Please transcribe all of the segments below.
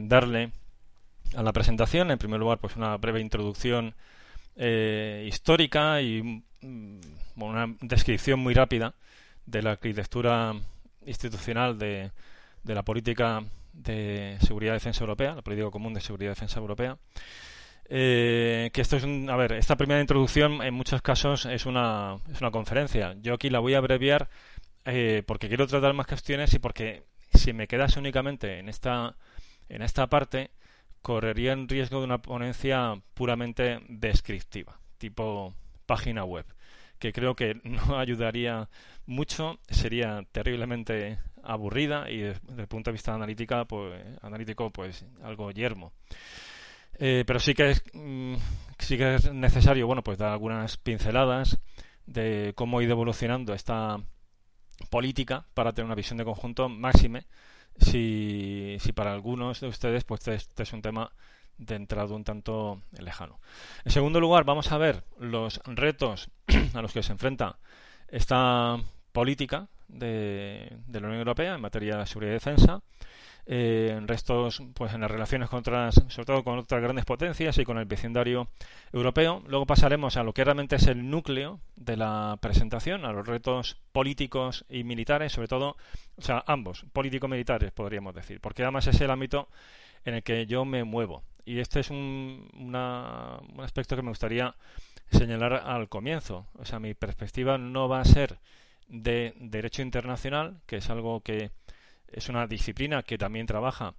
darle a la presentación, en primer lugar, pues una breve introducción eh, histórica y mm, una descripción muy rápida de la arquitectura institucional de, de la política de seguridad y defensa europea, la política común de seguridad y defensa europea. Eh, que esto es un, a ver, esta primera introducción en muchos casos es una, es una conferencia. Yo aquí la voy a abreviar eh, porque quiero tratar más cuestiones y porque si me quedase únicamente en esta, en esta parte, correría en riesgo de una ponencia puramente descriptiva, tipo página web, que creo que no ayudaría mucho, sería terriblemente aburrida y desde el punto de vista analítica, pues, analítico, pues algo yermo. Eh, pero sí que es mm, sí que es necesario, bueno, pues dar algunas pinceladas de cómo ha ido evolucionando esta política para tener una visión de conjunto máxime si, si para algunos de ustedes pues este es un tema de entrada un tanto lejano. En segundo lugar, vamos a ver los retos a los que se enfrenta esta política de, de la Unión Europea en materia de seguridad y defensa eh, restos, pues en las relaciones con otras, sobre todo con otras grandes potencias y con el vecindario europeo. Luego pasaremos a lo que realmente es el núcleo de la presentación, a los retos políticos y militares, sobre todo, o sea, ambos, político-militares podríamos decir, porque además es el ámbito en el que yo me muevo. Y este es un, un aspecto que me gustaría señalar al comienzo. O sea, mi perspectiva no va a ser de derecho internacional, que es algo que es una disciplina que también trabaja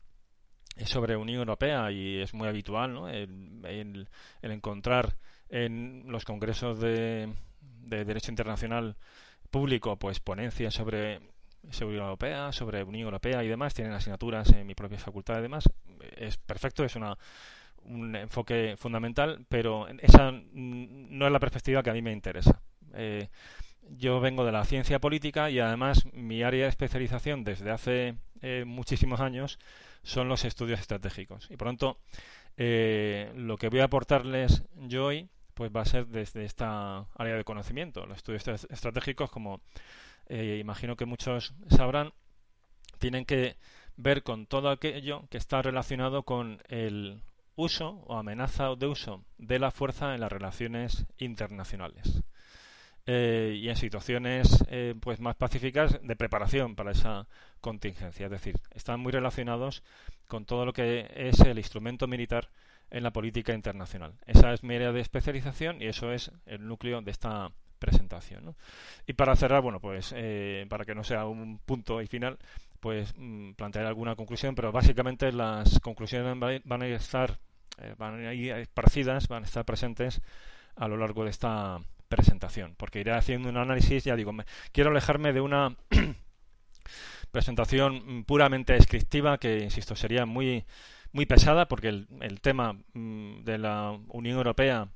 sobre Unión Europea y es muy habitual ¿no? el, encontrar en los congresos de, derecho internacional público pues ponencias sobre seguridad europea, sobre Unión Europea y demás, tienen asignaturas en mi propia facultad y demás, es perfecto, es una un enfoque fundamental, pero esa no es la perspectiva que a mí me interesa. Eh, yo vengo de la ciencia política y además mi área de especialización desde hace eh, muchísimos años son los estudios estratégicos. Y por lo tanto, eh, lo que voy a aportarles yo hoy pues va a ser desde esta área de conocimiento. Los estudios estratégicos, como eh, imagino que muchos sabrán, tienen que ver con todo aquello que está relacionado con el uso o amenaza de uso de la fuerza en las relaciones internacionales. Eh, y en situaciones eh, pues más pacíficas de preparación para esa contingencia. Es decir, están muy relacionados con todo lo que es el instrumento militar en la política internacional. Esa es mi área de especialización y eso es el núcleo de esta presentación. Y para cerrar, bueno, pues eh, para que no sea un punto y final, pues mm, plantear alguna conclusión, pero básicamente las conclusiones van a estar van a ir esparcidas, van a estar presentes a lo largo de esta presentación, porque iré haciendo un análisis, ya digo, quiero alejarme de una presentación puramente descriptiva que, insisto, sería muy, muy pesada, porque el, tema mm, de la Unión Europea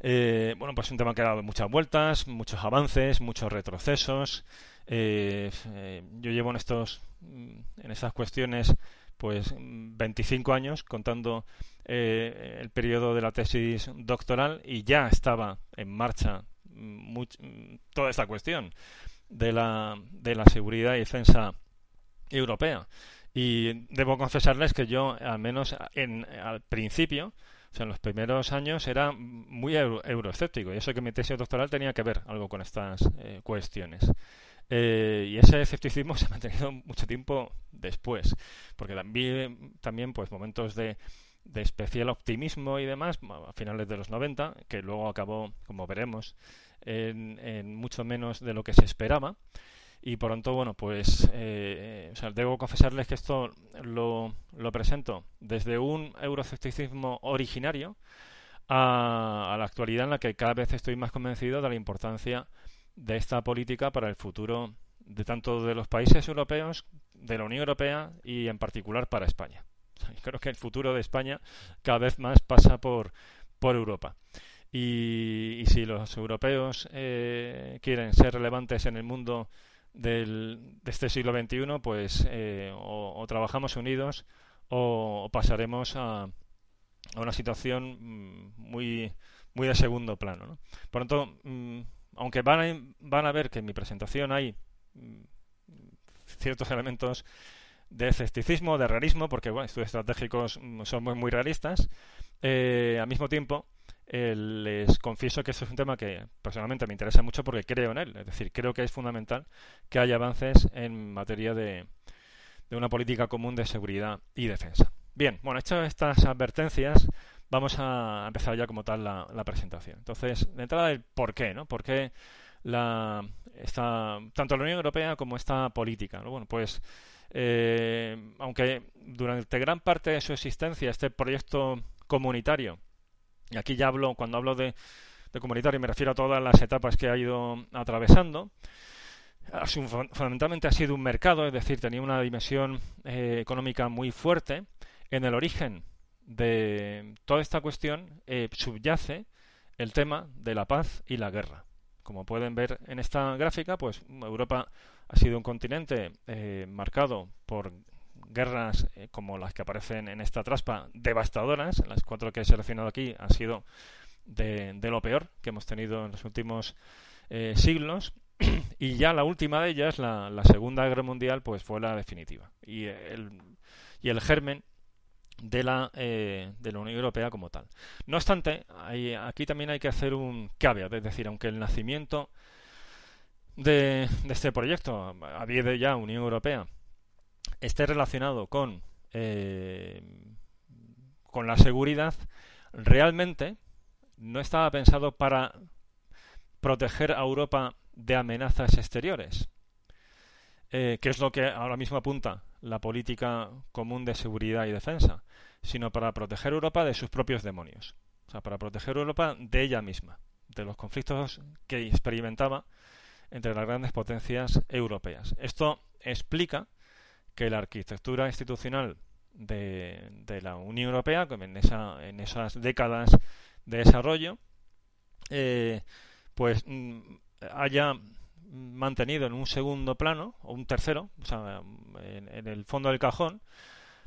eh, bueno, pues es un tema que ha dado muchas vueltas, muchos avances, muchos retrocesos. Eh, eh, yo llevo en estos, mm, en estas cuestiones, pues 25 años contando eh, el periodo de la tesis doctoral y ya estaba en marcha toda esta cuestión de la, de la seguridad y defensa europea. Y debo confesarles que yo, al menos en, al principio, o sea, en los primeros años, era muy euroescéptico. Y eso que mi tesis doctoral tenía que ver algo con estas eh, cuestiones. Eh, y ese escepticismo se ha mantenido mucho tiempo después, porque también, también pues momentos de de especial optimismo y demás a finales de los 90, que luego acabó, como veremos, en, mucho menos de lo que se esperaba. Y por tanto, bueno, pues eh, debo confesarles que esto lo, lo presento desde un eurocepticismo originario a, a, la actualidad en la que cada vez estoy más convencido de la importancia de esta política para el futuro de tanto de los países europeos, de la Unión Europea y en particular para España. Creo que el futuro de España cada vez más pasa por, por Europa. Y, si los europeos eh, quieren ser relevantes en el mundo del, de este siglo XXI, pues eh, o, trabajamos unidos o, pasaremos a, a, una situación mm, muy, muy de segundo plano. Por lo tanto, mm, aunque van a, van a ver que en mi presentación hay mm, ciertos elementos de escepticismo, de realismo, porque bueno, estudios estratégicos mm, son muy, realistas. Eh, al mismo tiempo, eh, les confieso que esto es un tema que personalmente me interesa mucho porque creo en él. Es decir, creo que es fundamental que haya avances en materia de, de una política común de seguridad y defensa. Bien, bueno, hechas estas advertencias, vamos a empezar ya como tal la, la presentación. Entonces, de entrada, el por qué, ¿no? ¿Por qué la, esta, tanto la Unión Europea como esta política? ¿no? Bueno, pues eh, aunque durante gran parte de su existencia este proyecto comunitario, y aquí ya hablo, cuando hablo de, comunitario me refiero a todas las etapas que ha ido atravesando, fundamentalmente ha sido un mercado, es decir, tenía una dimensión eh, económica muy fuerte. En el origen de toda esta cuestión eh, subyace el tema de la paz y la guerra. Como pueden ver en esta gráfica, pues Europa ha sido un continente eh, marcado por guerras eh, como las que aparecen en esta traspa, devastadoras. Las cuatro que he seleccionado aquí han sido de, lo peor que hemos tenido en los últimos eh, siglos. y ya la última de ellas, la, Segunda Guerra Mundial, pues fue la definitiva. Y el, y el germen de la, eh, de la Unión Europea como tal. No obstante, aquí también hay que hacer un caveat, es decir, aunque el nacimiento de, este proyecto, había de ya Unión Europea, esté relacionado con, eh, con la seguridad, realmente no estaba pensado para proteger a Europa de amenazas exteriores, eh, que es lo que ahora mismo apunta la política común de seguridad y defensa, sino para proteger Europa de sus propios demonios. O sea, para proteger Europa de ella misma, de los conflictos que experimentaba entre las grandes potencias europeas. Esto explica que la arquitectura institucional de, la Unión Europea, en, esa, en esas décadas de desarrollo, eh, pues mm, haya mantenido en un segundo plano, o un tercero, o sea, en, el fondo del cajón,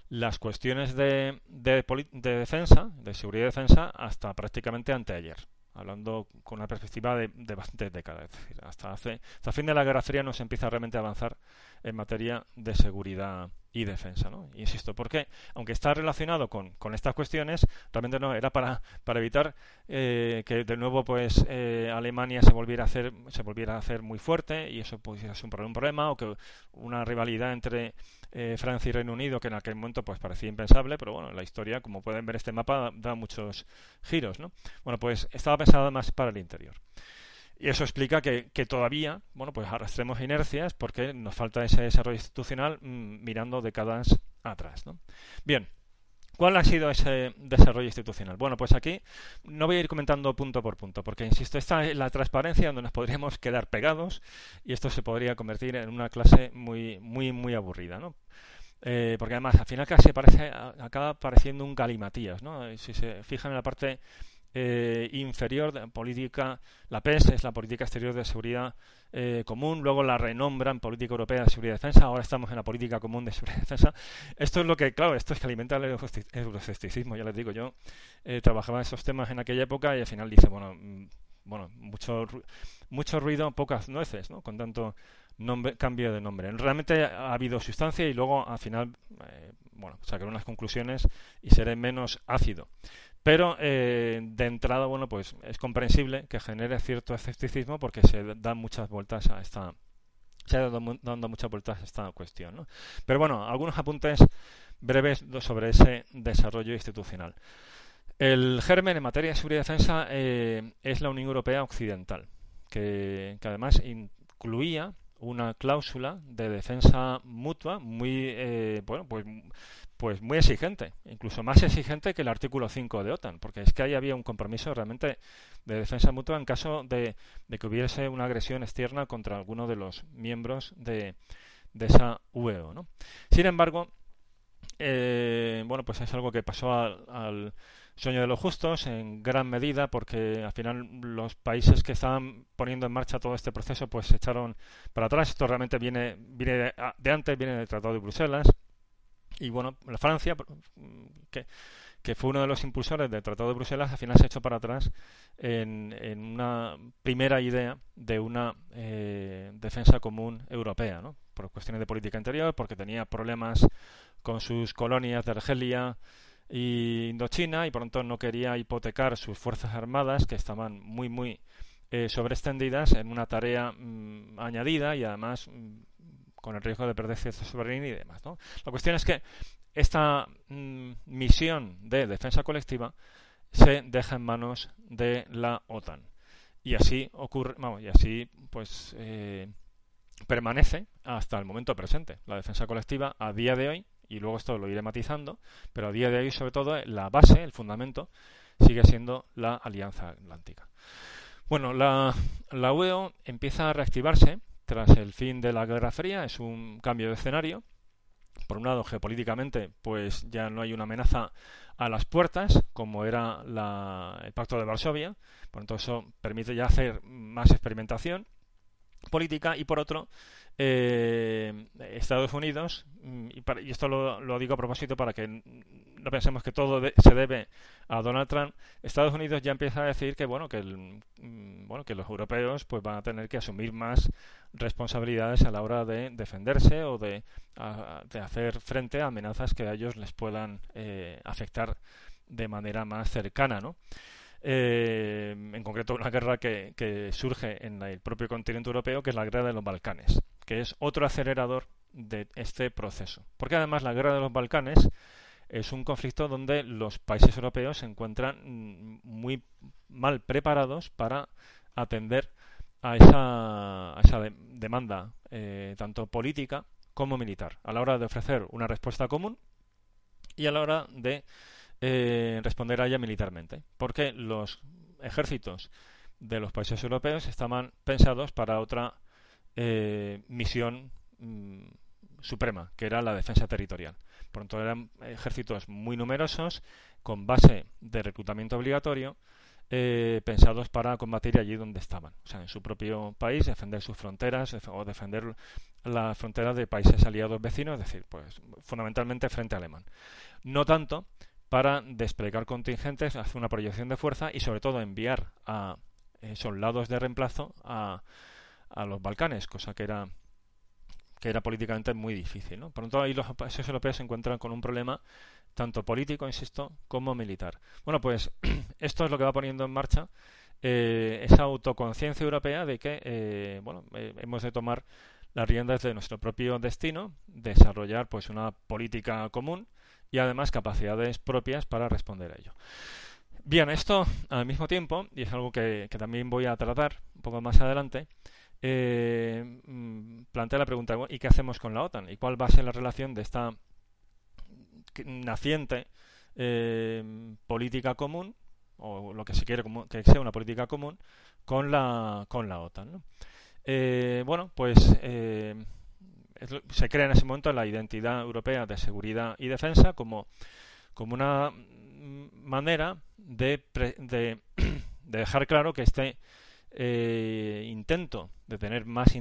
las cuestiones de, de, de, defensa, de seguridad y defensa, hasta prácticamente anteayer, hablando con una perspectiva de, de bastantes décadas. Es decir, hasta, hace, hasta fin de la Guerra Fría no se empieza realmente a avanzar en materia de seguridad y defensa. ¿no? Insisto, porque aunque está relacionado con, con, estas cuestiones, realmente no era para, para evitar eh, que de nuevo pues eh, Alemania se volviera a hacer se volviera a hacer muy fuerte y eso pudiera ser un problema, o que una rivalidad entre eh, Francia y Reino Unido que en aquel momento pues parecía impensable, pero bueno, la historia, como pueden ver este mapa, da, muchos giros, ¿no? Bueno, pues estaba pensada más para el interior. Y eso explica que, todavía, bueno, pues arrastremos inercias porque nos falta ese desarrollo institucional mm, mirando décadas atrás. ¿no? Bien, ¿Cuál ha sido ese desarrollo institucional? Bueno, pues aquí no voy a ir comentando punto por punto, porque insisto, esta es la transparencia donde nos podríamos quedar pegados y esto se podría convertir en una clase muy, muy, muy aburrida, ¿no? Eh, porque además al final casi parece, acaba pareciendo un galimatías, ¿no? Si se fijan en la parte eh, inferior de política, la PES es la política exterior de seguridad eh, común, luego la renombran política europea de seguridad y defensa, ahora estamos en la política común de seguridad y defensa. Esto es lo que, claro, esto es que alimenta el euroscepticismo, ya les digo, yo eh, trabajaba esos temas en aquella época y al final dice, bueno, mm, bueno, mucho, mucho ruido, pocas nueces, ¿no? Con tanto nombre, cambio de nombre. Realmente ha habido sustancia y luego al final, eh, bueno, sacaré unas conclusiones y seré menos ácido. Pero eh, de entrada, bueno, pues es comprensible que genere cierto escepticismo porque se dan muchas vueltas a esta se ha dado muchas vueltas a esta cuestión. ¿no? Pero bueno, algunos apuntes breves sobre ese desarrollo institucional. El germen en materia de seguridad y defensa eh, es la Unión Europea Occidental, que, que además incluía una cláusula de defensa mutua muy eh, bueno pues pues muy exigente, incluso más exigente que el artículo 5 de OTAN, porque es que ahí había un compromiso realmente de defensa mutua en caso de, que hubiese una agresión externa contra alguno de los miembros de, esa UEO. ¿no? Sin embargo, eh, bueno, pues es algo que pasó al, sueño de los justos en gran medida porque al final los países que estaban poniendo en marcha todo este proceso pues se echaron para atrás. Esto realmente viene, viene de antes, viene del Tratado de Bruselas y bueno, la Francia, que, que fue uno de los impulsores del Tratado de Bruselas, al final se echó para atrás en, una primera idea de una eh, defensa común europea, ¿no? por cuestiones de política interior, porque tenía problemas con sus colonias de Argelia y Indochina y por tanto no quería hipotecar sus fuerzas armadas que estaban muy muy eh, sobreextendidas en una tarea mm, añadida y además mm, con el riesgo de perder cierta soberanía y demás. ¿no? La cuestión es que esta mm, misión de defensa colectiva se deja en manos de la OTAN y así ocurre, vamos, y así pues eh, permanece hasta el momento presente. La defensa colectiva a día de hoy y luego esto lo iré matizando, pero a día de hoy sobre todo la base, el fundamento sigue siendo la Alianza Atlántica. Bueno, la, la UEO empieza a reactivarse tras el fin de la Guerra Fría, es un cambio de escenario. Por un lado, geopolíticamente, pues ya no hay una amenaza a las puertas, como era el Pacto de Varsovia, por tanto eso permite ya hacer más experimentación política y por otro eh, Estados Unidos mm, y, esto lo, digo a propósito para que no pensemos que todo se debe a Donald Trump Estados Unidos ya empieza a decir que bueno que el, mm, bueno que los europeos pues van a tener que asumir más responsabilidades a la hora de defenderse o de, hacer frente a amenazas que a ellos les puedan eh, afectar de manera más cercana ¿no? Eh, en concreto una guerra que, surge en el propio continente europeo, que es la guerra de los Balcanes, que es otro acelerador de este proceso. Porque además la guerra de los Balcanes es un conflicto donde los países europeos se encuentran mm, muy mal preparados para atender a esa, demanda eh, tanto política como militar, a la hora de ofrecer una respuesta común y a la hora de eh, responder a ella militarmente, porque los ejércitos de los países europeos estaban pensados para otra eh, misión mm, suprema, que era la defensa territorial. Por tanto, eran ejércitos muy numerosos, con base de reclutamiento obligatorio, eh, pensados para combatir allí donde estaban, o sea, en su propio país, defender sus fronteras o defender las fronteras de países aliados vecinos, es decir, pues fundamentalmente frente alemán. No tanto para desplegar contingentes, hacer una proyección de fuerza y sobre todo enviar a soldados de reemplazo a, a los Balcanes, cosa que era que era políticamente muy difícil. ¿no? Por lo tanto, ahí los países europeos se encuentran con un problema tanto político, insisto, como militar. Bueno, pues esto es lo que va poniendo en marcha eh, esa autoconciencia europea de que eh, bueno, hemos de tomar las riendas de nuestro propio destino, desarrollar pues una política común y además capacidades propias para responder a ello. Bien, esto al mismo tiempo, y es algo que, también voy a tratar un poco más adelante, eh, mm, plantea la pregunta, ¿y qué hacemos con la OTAN? ¿Y cuál va a ser la relación de esta naciente eh, política común, o lo que se quiere que sea una política común, con la, con la OTAN? Eh, bueno, pues se crea en ese momento la identidad europea de seguridad y defensa como, como una manera de, de, dejar claro que este eh, intento de tener más,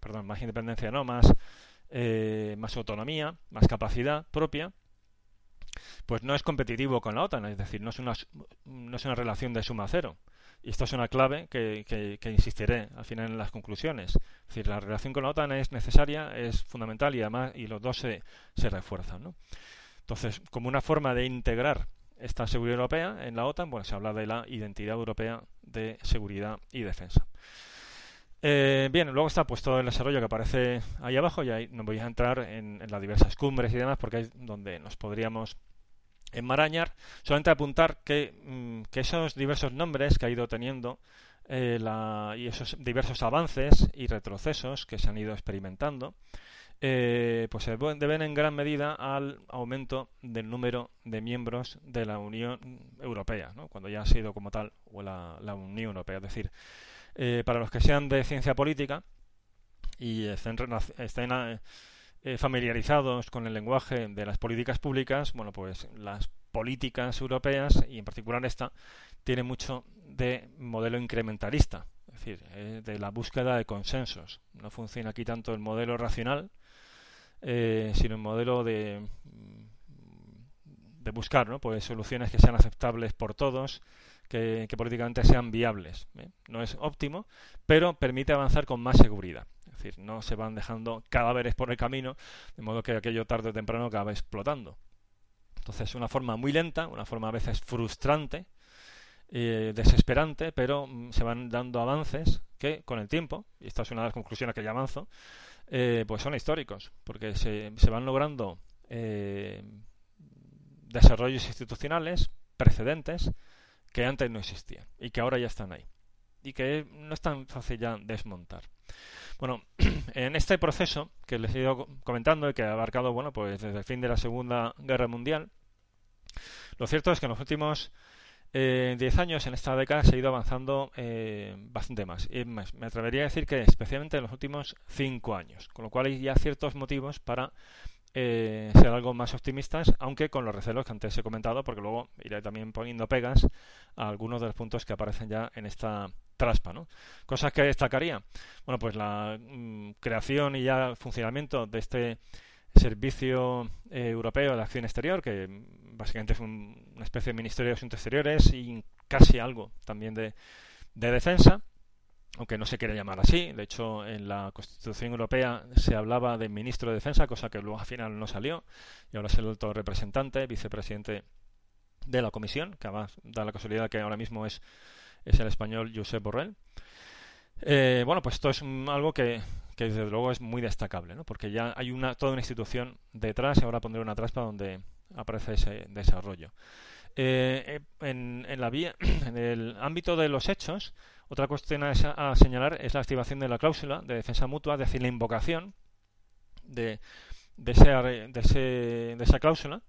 perdón, más independencia, no, más, eh, más autonomía, más capacidad propia, pues no es competitivo con la OTAN, es decir, no es una, no es una relación de suma cero. Y esto es una clave que, que, insistiré al final en las conclusiones. Es decir, la relación con la OTAN es necesaria, es fundamental y además y los dos se, se refuerzan. ¿no? Entonces, como una forma de integrar esta seguridad europea en la OTAN, bueno, se habla de la identidad europea de seguridad y defensa. Eh, bien, luego está pues todo el desarrollo que aparece ahí abajo y ahí no voy a entrar en, las diversas cumbres y demás porque es donde nos podríamos enmarañar, solamente apuntar que, mm, que, esos diversos nombres que ha ido teniendo eh, y esos diversos avances y retrocesos que se han ido experimentando, eh, pues se deben en gran medida al aumento del número de miembros de la Unión Europea, ¿no? cuando ya ha sido como tal o la, Unión Europea. Es decir, eh, para los que sean de ciencia política y estén, estén eh, familiarizados con el lenguaje de las políticas públicas, bueno, pues las políticas europeas, y en particular esta, tiene mucho de modelo incrementalista, es decir, eh, de la búsqueda de consensos. No funciona aquí tanto el modelo racional, eh, sino el modelo de, buscar ¿no? pues soluciones que sean aceptables por todos, que, políticamente sean viables. ¿eh? No es óptimo, pero permite avanzar con más seguridad. Es decir, no se van dejando cadáveres por el camino, de modo que aquello tarde o temprano acaba explotando. Entonces, es una forma muy lenta, una forma a veces frustrante, eh, desesperante, pero mm, se van dando avances que con el tiempo, y esta es una de las conclusiones que ya avanzo, eh, pues son históricos, porque se, se van logrando eh, desarrollos institucionales, precedentes, que antes no existían y que ahora ya están ahí y que no es tan fácil ya desmontar. Bueno, en este proceso que les he ido comentando y que ha abarcado, bueno, pues desde el fin de la Segunda Guerra Mundial, lo cierto es que en los últimos eh, 10 años, en esta década, se ha ido avanzando eh, bastante más. Y más. Me atrevería a decir que especialmente en los últimos 5 años, con lo cual hay ya ciertos motivos para eh, ser algo más optimistas, aunque con los recelos que antes he comentado, porque luego iré también poniendo pegas a algunos de los puntos que aparecen ya en esta traspa. ¿no? Cosas que destacaría. Bueno, pues la mm, creación y ya funcionamiento de este Servicio eh, Europeo de Acción Exterior, que básicamente es una especie de Ministerio de Asuntos Exteriores y casi algo también de, de defensa aunque no se quiere llamar así. De hecho, en la Constitución Europea se hablaba de ministro de Defensa, cosa que luego al final no salió, y ahora es el alto representante, vicepresidente de la Comisión, que además da la casualidad que ahora mismo es, es el español Josep Borrell. Eh, bueno, pues esto es algo que, que, desde luego es muy destacable, ¿no? porque ya hay una, toda una institución detrás y ahora pondré una traspa donde aparece ese desarrollo. Eh, en, en, la vía, en el ámbito de los hechos, otra cuestión a, señalar es la activación de la cláusula de defensa mutua, es decir, la invocación de, de, esa cláusula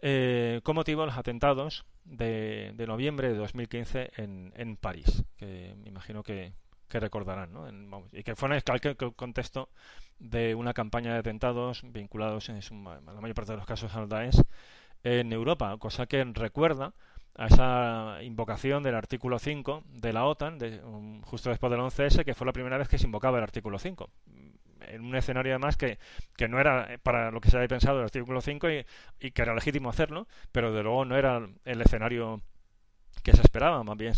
eh, con motivo de los atentados de, noviembre de 2015 en, en París, que me imagino que, recordarán, ¿no? y que fue en el contexto de una campaña de atentados vinculados en, la mayor parte de los casos al Daesh en Europa, cosa que recuerda a esa invocación del artículo 5 de la OTAN, de, um, justo después del 11S, que fue la primera vez que se invocaba el artículo 5. En un escenario además que, que no era para lo que se había pensado el artículo 5 y, que era legítimo hacerlo, pero de luego no era el escenario que se esperaba, más bien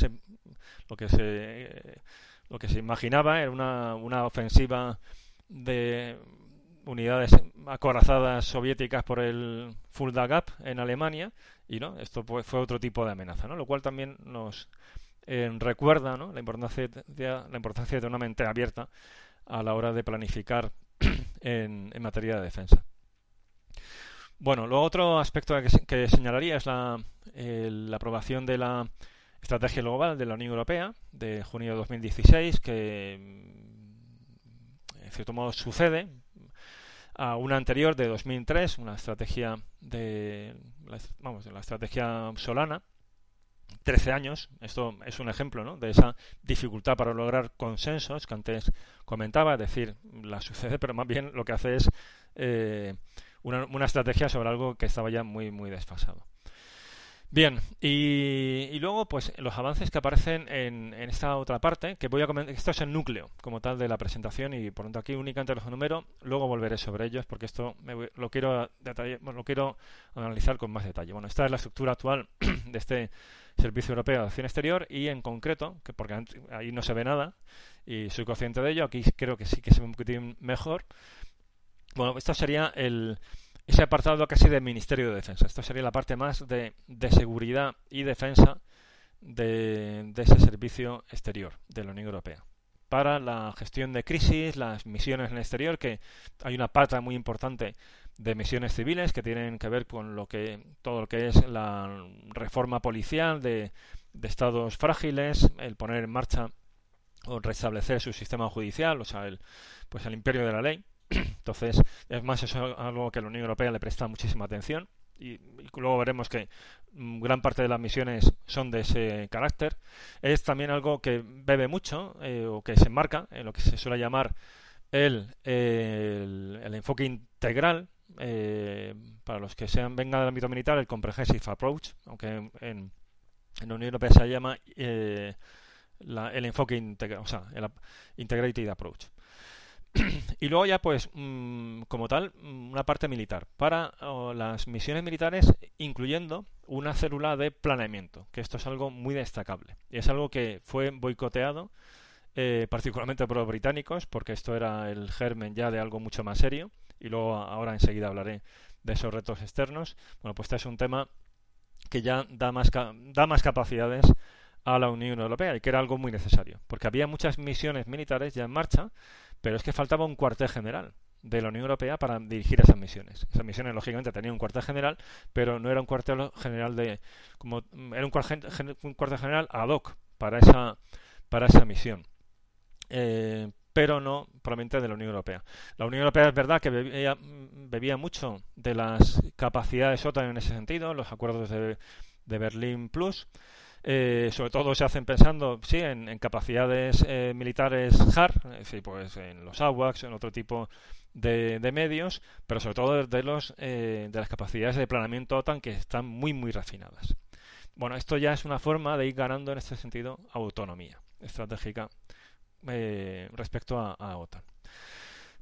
lo que se lo que se imaginaba era una, una ofensiva de unidades acorazadas soviéticas por el Fulda Gap en Alemania y no esto fue otro tipo de amenaza ¿no? lo cual también nos eh, recuerda ¿no? la importancia de, la importancia de una mente abierta a la hora de planificar en, en materia de defensa bueno luego otro aspecto que, señalaría es la, la aprobación de la estrategia global de la Unión Europea de junio de 2016 que en cierto modo sucede a una anterior de 2003, una estrategia de, vamos, de la estrategia Solana, 13 años. Esto es un ejemplo ¿no? de esa dificultad para lograr consensos que antes comentaba, es decir, la sucede, pero más bien lo que hace es eh, una, una, estrategia sobre algo que estaba ya muy, muy desfasado. Bien, y, luego, pues los avances que aparecen en, esta otra parte, que voy a comentar, esto es el núcleo como tal de la presentación y por lo tanto aquí únicamente los números, luego volveré sobre ellos porque esto lo quiero lo quiero analizar con más detalle. Bueno, esta es la estructura actual de este Servicio Europeo de Acción Exterior y en concreto, que porque ahí no se ve nada y soy consciente de ello, aquí creo que sí que se ve un poquitín mejor. Bueno, esto sería el ese apartado casi del Ministerio de Defensa. Esto sería la parte más de, seguridad y defensa de, ese servicio exterior de la Unión Europea. Para la gestión de crisis, las misiones en el exterior, que hay una pata muy importante de misiones civiles que tienen que ver con lo que todo lo que es la reforma policial de, estados frágiles, el poner en marcha o restablecer su sistema judicial, o sea, el, pues el imperio de la ley entonces, es más, eso es algo que la Unión Europea le presta muchísima atención y, luego veremos que mm, gran parte de las misiones son de ese carácter. Es también algo que bebe mucho eh, o que se enmarca en lo que se suele llamar el, el, enfoque integral. Eh, para los que sean vengan del ámbito militar, el Comprehensive Approach, aunque en, en la Unión Europea se llama eh, el enfoque integral, o sea, el Integrated Approach. y luego ya, pues, mm, como tal, mm, una parte militar. Para las misiones militares, incluyendo una célula de planeamiento, que esto es algo muy destacable. Y es algo que fue boicoteado eh, particularmente por los británicos, porque esto era el germen ya de algo mucho más serio. Y luego ahora enseguida hablaré de esos retos externos. Bueno, pues este es un tema que ya da más, da más capacidades a la Unión Europea y que era algo muy necesario, porque había muchas misiones militares ya en marcha, pero es que faltaba un cuartel general de la Unión Europea para dirigir esas misiones. Esas misiones, lógicamente, tenían un cuartel general, pero no era un cuartel general de. como Era un cuartel, un cuartel general ad hoc para esa, para esa misión. Eh, pero no probablemente de la Unión Europea. La Unión Europea es verdad que bebía, bebía mucho de las capacidades OTAN en ese sentido, los acuerdos de, de Berlín Plus, eh, sobre todo se hacen pensando, sí, en, capacidades eh, militares HAR, pues en los AWACS, en otro tipo de, medios, pero sobre todo de, los, eh, de las capacidades de planeamiento OTAN que están muy, muy refinadas. Bueno, esto ya es una forma de ir ganando en este sentido autonomía estratégica respecto a, a, OTAN.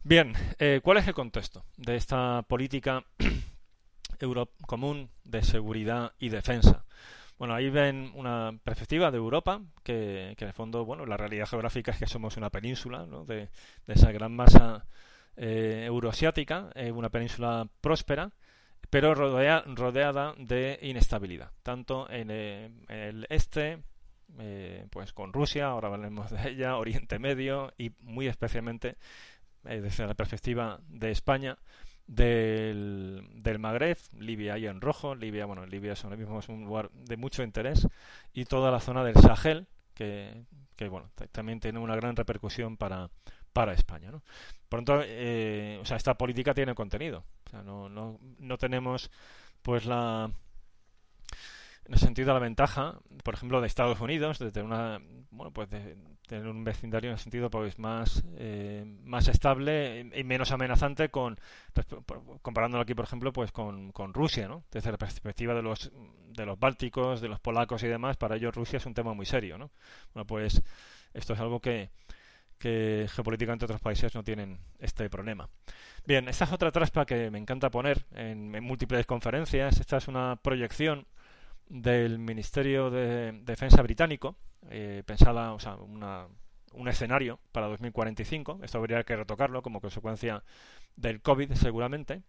Bien, ¿cuál es el contexto de esta política euro común de seguridad y defensa? Bueno, ahí ven una perspectiva de Europa, que, en el fondo, bueno, la realidad geográfica es que somos una península, ¿no? de, esa gran masa eh, euroasiática, eh, una península próspera, pero rodeada de inestabilidad, tanto en, eh, el este, pues con Rusia, ahora hablaremos de ella, Oriente Medio y muy especialmente desde la perspectiva de España, del, del Magreb, Libia ahí en rojo, Libia, bueno, Libia es ahora mismo es un lugar de mucho interés, y toda la zona del Sahel, que, que bueno, también tiene una gran repercusión para, para España. ¿no? Tanto, eh, o sea, esta política tiene contenido. O sea, no, no, no tenemos pues la en ese sentido la ventaja, por ejemplo, de Estados Unidos, de tener una, bueno, pues de tener un vecindario en el sentido pues más, eh, más estable y menos amenazante con comparándolo aquí, por ejemplo, pues con, con Rusia, ¿no? Desde la perspectiva de los de los bálticos, de los polacos y demás, para ellos Rusia es un tema muy serio, ¿no? Bueno, pues esto es algo que que geopolíticamente otros países no tienen este problema. Bien, esta es otra traspa que me encanta poner en múltiples conferencias. Esta es una proyección del Ministerio de Defensa británico, eh, pensada, o sea, un escenario para 2045. Esto habría que retocarlo como consecuencia del COVID, seguramente,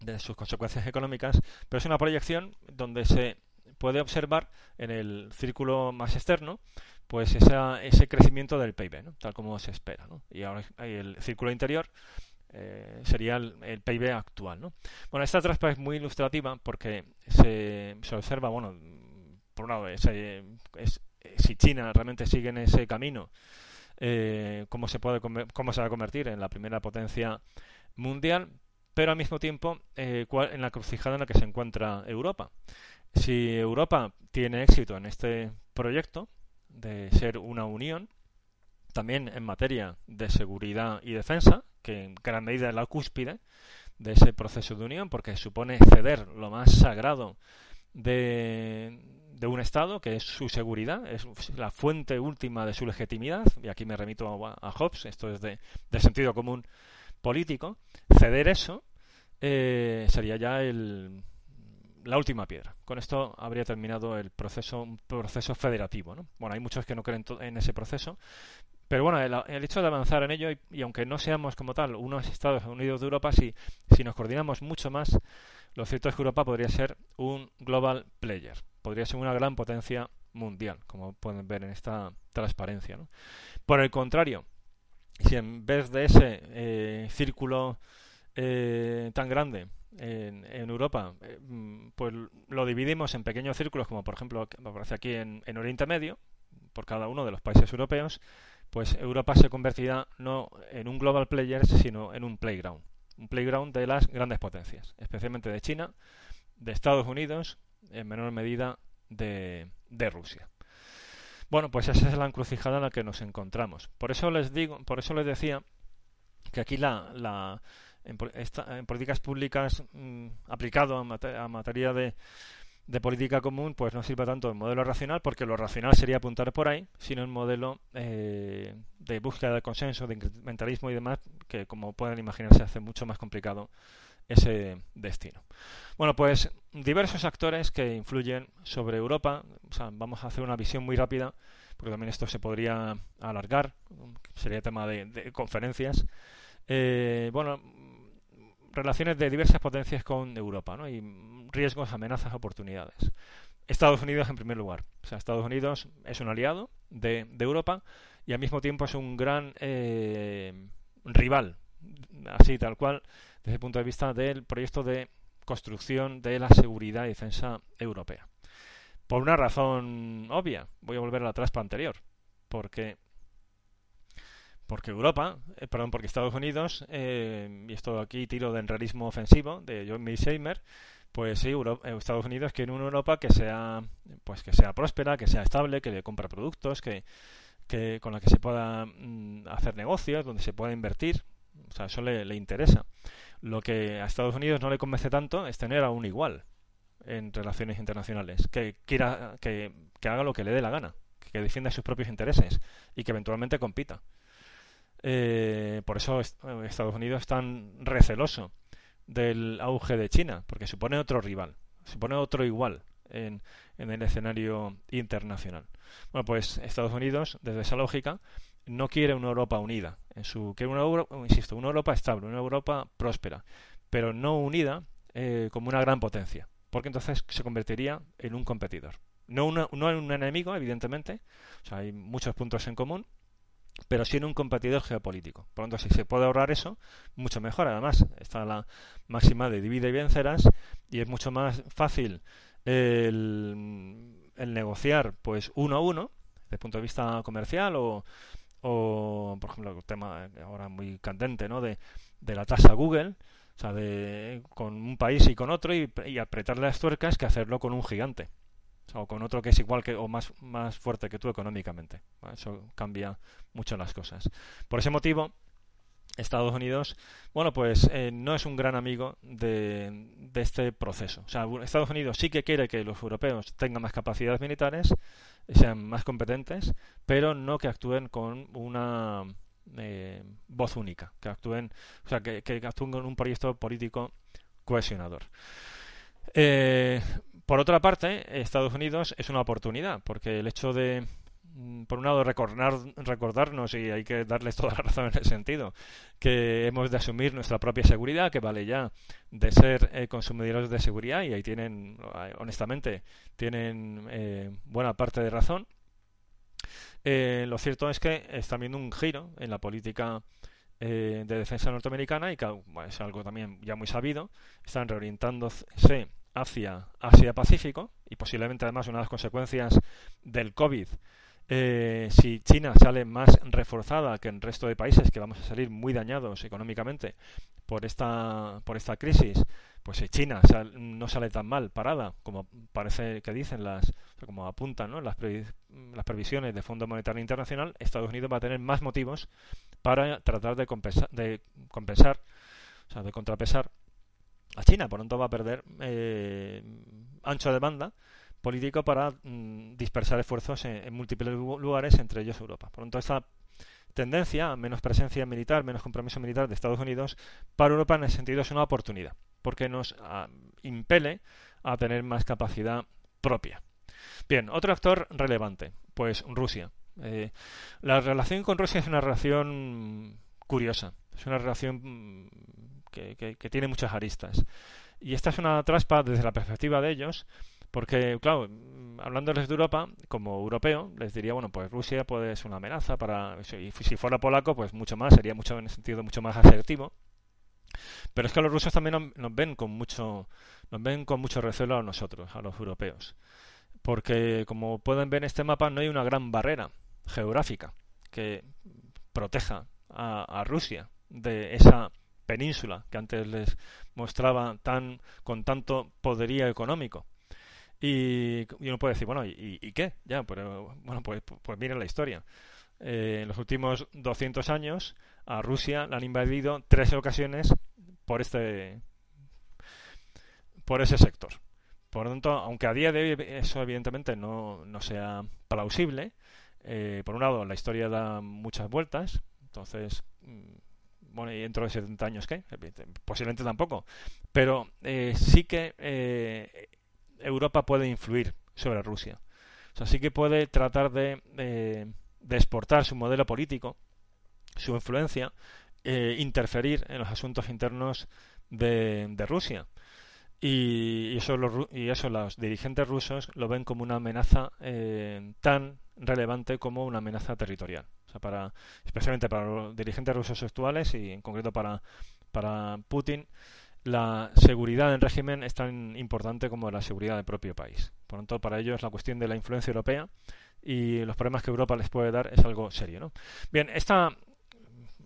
de sus consecuencias económicas, pero es una proyección donde se puede observar en el círculo más externo pues ese crecimiento del PIB, tal como se espera. Y ahora el círculo interior eh, sería el, PIB actual. ¿no? Bueno, esta traspa es muy ilustrativa porque se, se observa, bueno, por un lado, si China realmente sigue en ese camino, eh, cómo, se puede, cómo se va a convertir en la primera potencia mundial, pero al mismo tiempo eh, en la crucijada en la que se encuentra Europa. Si Europa tiene éxito en este proyecto de ser una unión, también en materia de seguridad y defensa, que en gran medida es la cúspide de ese proceso de unión, porque supone ceder lo más sagrado de, un Estado, que es su seguridad, es la fuente última de su legitimidad, y aquí me remito a, Hobbes, esto es de, sentido común político, ceder eso eh, sería ya el, la última piedra. Con esto habría terminado el proceso, un proceso federativo. ¿no? Bueno, hay muchos que no creen en ese proceso, pero bueno, el, hecho de avanzar en ello, y, aunque no seamos como tal unos Estados Unidos de Europa, si, si nos coordinamos mucho más, lo cierto es que Europa podría ser un global player, podría ser una gran potencia mundial, como pueden ver en esta transparencia. Por el contrario, si en vez de ese eh, círculo eh, tan grande en, Europa, eh, pues lo dividimos en pequeños círculos, como por ejemplo aparece aquí en Oriente Medio, por cada uno de los países europeos, pues Europa se convertirá no en un global player, sino en un playground. Un playground de las grandes potencias, especialmente de China, de Estados Unidos, en menor medida de, Rusia. Bueno, pues esa es la encrucijada en la que nos encontramos. Por eso les digo, por eso les decía que aquí la, la en, políticas públicas mm, aplicado a, materia de, de política común, pues no sirve tanto el modelo racional, porque lo racional sería apuntar por ahí, sino el modelo eh, de búsqueda de consenso, de incrementalismo y demás, que como pueden imaginarse hace mucho más complicado ese destino. Bueno, pues diversos actores que influyen sobre Europa. O sea, vamos a hacer una visión muy rápida, porque también esto se podría alargar, sería tema de, conferencias. Eh, bueno, relaciones de diversas potencias con Europa, ¿no? Y riesgos, amenazas, oportunidades. Estados Unidos en primer lugar. O sea, Estados Unidos es un aliado de, Europa y al mismo tiempo es un gran eh, rival, así tal cual, desde el punto de vista del proyecto de construcción de la seguridad y defensa europea. Por una razón obvia, voy a volver a la traspa anterior, porque porque Europa, eh, perdón, porque Estados Unidos, eh, y esto aquí tiro del realismo ofensivo de John Mearsheimer, pues sí, Europa, eh, Estados Unidos quiere una Europa que sea, pues que sea próspera, que sea estable, que le compra productos, que, que con la que se pueda mm, hacer negocios, donde se pueda invertir, o sea, eso le, le interesa. Lo que a Estados Unidos no le convence tanto es tener a un igual en relaciones internacionales, que quiera, que, que haga lo que le dé la gana, que defienda sus propios intereses y que eventualmente compita. Eh, por eso Estados Unidos es tan receloso del auge de China, porque supone otro rival, supone otro igual en, en el escenario internacional. Bueno, pues Estados Unidos, desde esa lógica, no quiere una Europa unida, en su quiere una Europa, insisto, una Europa estable, una Europa próspera, pero no unida eh, como una gran potencia, porque entonces se convertiría en un competidor. No, no en un enemigo, evidentemente, o sea, hay muchos puntos en común, pero sí en un competidor geopolítico. Por lo tanto, si se puede ahorrar eso, mucho mejor. Además, está la máxima de divide y vencerás y es mucho más fácil el, negociar pues uno a uno, desde el punto de vista comercial o, por ejemplo, el tema ahora muy candente, ¿no? De, de la tasa Google, o sea, de, con un país y con otro y, y apretarle las tuercas que hacerlo con un gigante o con otro que es igual que o más, más fuerte que tú económicamente. Eso cambia mucho las cosas. Por ese motivo, Estados Unidos, bueno, pues eh, no es un gran amigo de, de, este proceso. Estados Unidos sí que quiere que los europeos tengan más capacidades militares, sean más competentes, pero no que actúen con una eh, voz única, que actúen, o sea, que, que actúen con un proyecto político cohesionador. Eh, por otra parte, Estados Unidos es una oportunidad, porque el hecho de, mm, por un lado, recordar, recordarnos, y hay que darles toda la razón en ese sentido, que hemos de asumir nuestra propia seguridad, que vale ya de ser eh, consumidores de seguridad, y ahí tienen, eh, honestamente, tienen eh, buena parte de razón. lo cierto es que está habiendo un giro en la política de defensa norteamericana y que es algo también ya muy sabido. Están reorientándose hacia Asia-Pacífico y posiblemente además una de las consecuencias del COVID. Eh, si China sale más reforzada que el resto de países que vamos a salir muy dañados económicamente por esta por esta crisis, pues si China no sale tan mal parada como parece que dicen las como apuntan ¿no? las, las previsiones de Fondo Monetario Internacional, Estados Unidos va a tener más motivos para tratar de compensar, de compensar, o sea, de contrapesar a China. Tanto, va a perder eh, ancho de banda político para mm, dispersar esfuerzos en, múltiples lugares, entre ellos Europa. Tanto, esta tendencia a menos presencia militar, menos compromiso militar de Estados Unidos para Europa en ese sentido es una oportunidad, porque nos ah, impele a tener más capacidad propia. Bien, otro actor relevante, pues Rusia. Eh, la relación con Rusia es una relación curiosa, es una relación mm, que, tiene muchas aristas. Y esta es una traspa desde la perspectiva de ellos, porque, claro, hablándoles de Europa, como europeo, les diría, bueno, pues Rusia puede ser una amenaza para. Y si fuera polaco, pues mucho más, sería mucho en ese sentido mucho más asertivo. Pero es que los rusos también nos ven con mucho, nos ven con mucho recelo a nosotros, a los europeos. Porque, como pueden ver en este mapa, no hay una gran barrera geográfica que proteja a Rusia de esa península que antes les mostraba tan con tanto poderío económico. Y, uno puede decir, bueno, ¿y, qué? Ya, pero bueno, pues, pues miren la historia. Eh, en los últimos 200 años a Rusia la han invadido tres ocasiones por este por ese sector. por lo tanto, aunque a día de hoy eso evidentemente no, no sea plausible, por un lado la historia da muchas vueltas, entonces mm, bueno, y dentro de 70 años, ¿qué? Posiblemente tampoco. Pero eh, sí que eh, Europa puede influir sobre Rusia. O sea, sí que puede tratar de, exportar su modelo político, su influencia, eh, interferir en los asuntos internos de, Rusia. Y, eso y eso los dirigentes rusos lo ven como una amenaza tan relevante como una amenaza territorial para, especialmente para los dirigentes rusos actuales y en concreto para, para Putin, la seguridad del régimen es tan importante como la seguridad del propio país. Por lo tanto, para ellos la cuestión de la influencia europea y los problemas que Europa les puede dar es algo serio. ¿no? Bien, esta,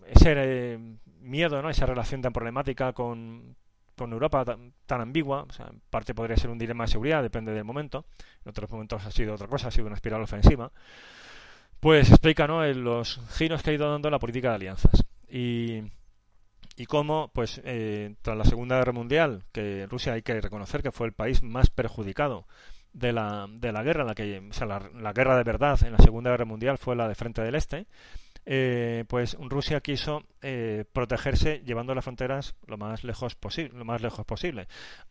ese eh, miedo, ¿no? esa relación tan problemática con, con Europa tan, ambigua, o sea, en parte podría ser un dilema de seguridad, depende del momento, en otros momentos ha sido otra cosa, ha sido una espiral ofensiva pues explica ¿no? los giros que ha ido dando la política de alianzas. Y, y cómo, pues, eh, tras la Segunda Guerra Mundial, que Rusia hay que reconocer que fue el país más perjudicado de la, de la guerra, la que, o sea, la guerra de verdad en la Segunda Guerra Mundial fue la de Frente del Este, eh, pues Rusia quiso eh, protegerse llevando las fronteras lo más lejos posible lo más lejos posible.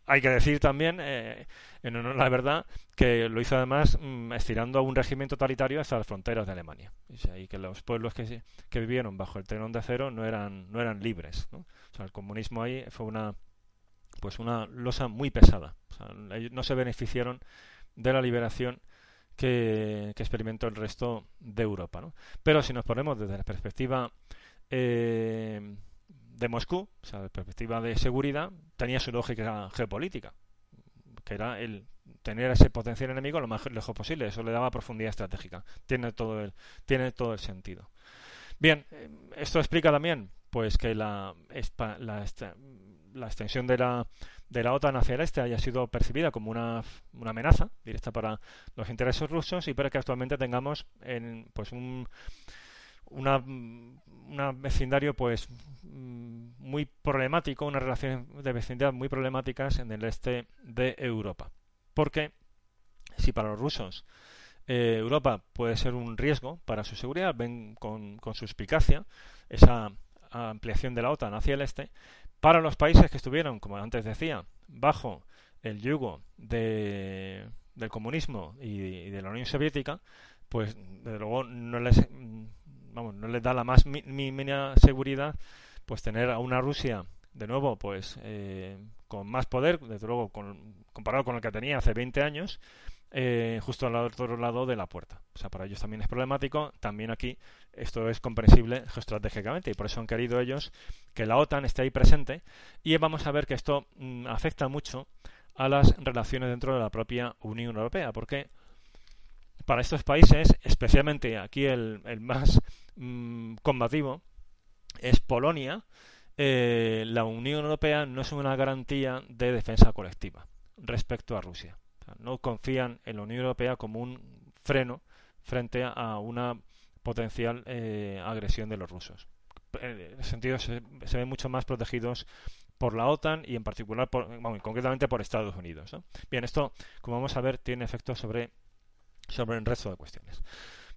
Hay que decir también eh, en honor a la verdad que lo hizo además mm, estirando a un régimen totalitario hasta las fronteras de Alemania. Y que los pueblos que, vivieron bajo el telón de acero no eran no eran libres o sea el comunismo ahí fue una pues una losa muy pesada. O sea, no se beneficiaron de la liberación que, experimentó el resto de Europa. ¿no? Pero si nos ponemos desde la perspectiva eh, de Moscú, o sea, la perspectiva de seguridad, tenía su lógica geopolítica, que era el tener ese potencial enemigo lo más lejos posible. Eso le daba profundidad estratégica. Tiene todo el, tiene todo el sentido. Bien, eh, esto explica también pues que la, extensión de la, de la OTAN hacia el este haya sido percibida como una, una amenaza directa para los intereses rusos y para que actualmente tengamos en, pues un una, vecindario pues muy problemático, unas relaciones de vecindad muy problemáticas en el este de Europa. Porque si para los rusos eh, Europa puede ser un riesgo para su seguridad, ven con, con suspicacia esa ampliación de la OTAN hacia el este, para los países que estuvieron, como antes decía, bajo el yugo de, del comunismo y, de la Unión Soviética, pues desde luego no les, vamos, no les da la más mínima seguridad pues tener a una Rusia de nuevo pues eh, con más poder, desde luego comparado con el que tenía hace 20 años, eh, justo al otro lado de la puerta. O sea, para ellos también es problemático. También aquí esto es comprensible geoestratégicamente y por eso han querido ellos que la OTAN esté ahí presente. Y vamos a ver que esto mm, afecta mucho a las relaciones dentro de la propia Unión Europea, porque para estos países, especialmente aquí el, más mm, combativo, es Polonia, eh, la Unión Europea no es una garantía de defensa colectiva respecto a Rusia no confían en la Unión Europea como un freno frente a una potencial eh, agresión de los rusos. En ese sentido, se, ven mucho más protegidos por la OTAN y en particular, por, concretamente por Estados Unidos. Bien, esto, como vamos a ver, tiene efectos sobre, sobre el resto de cuestiones.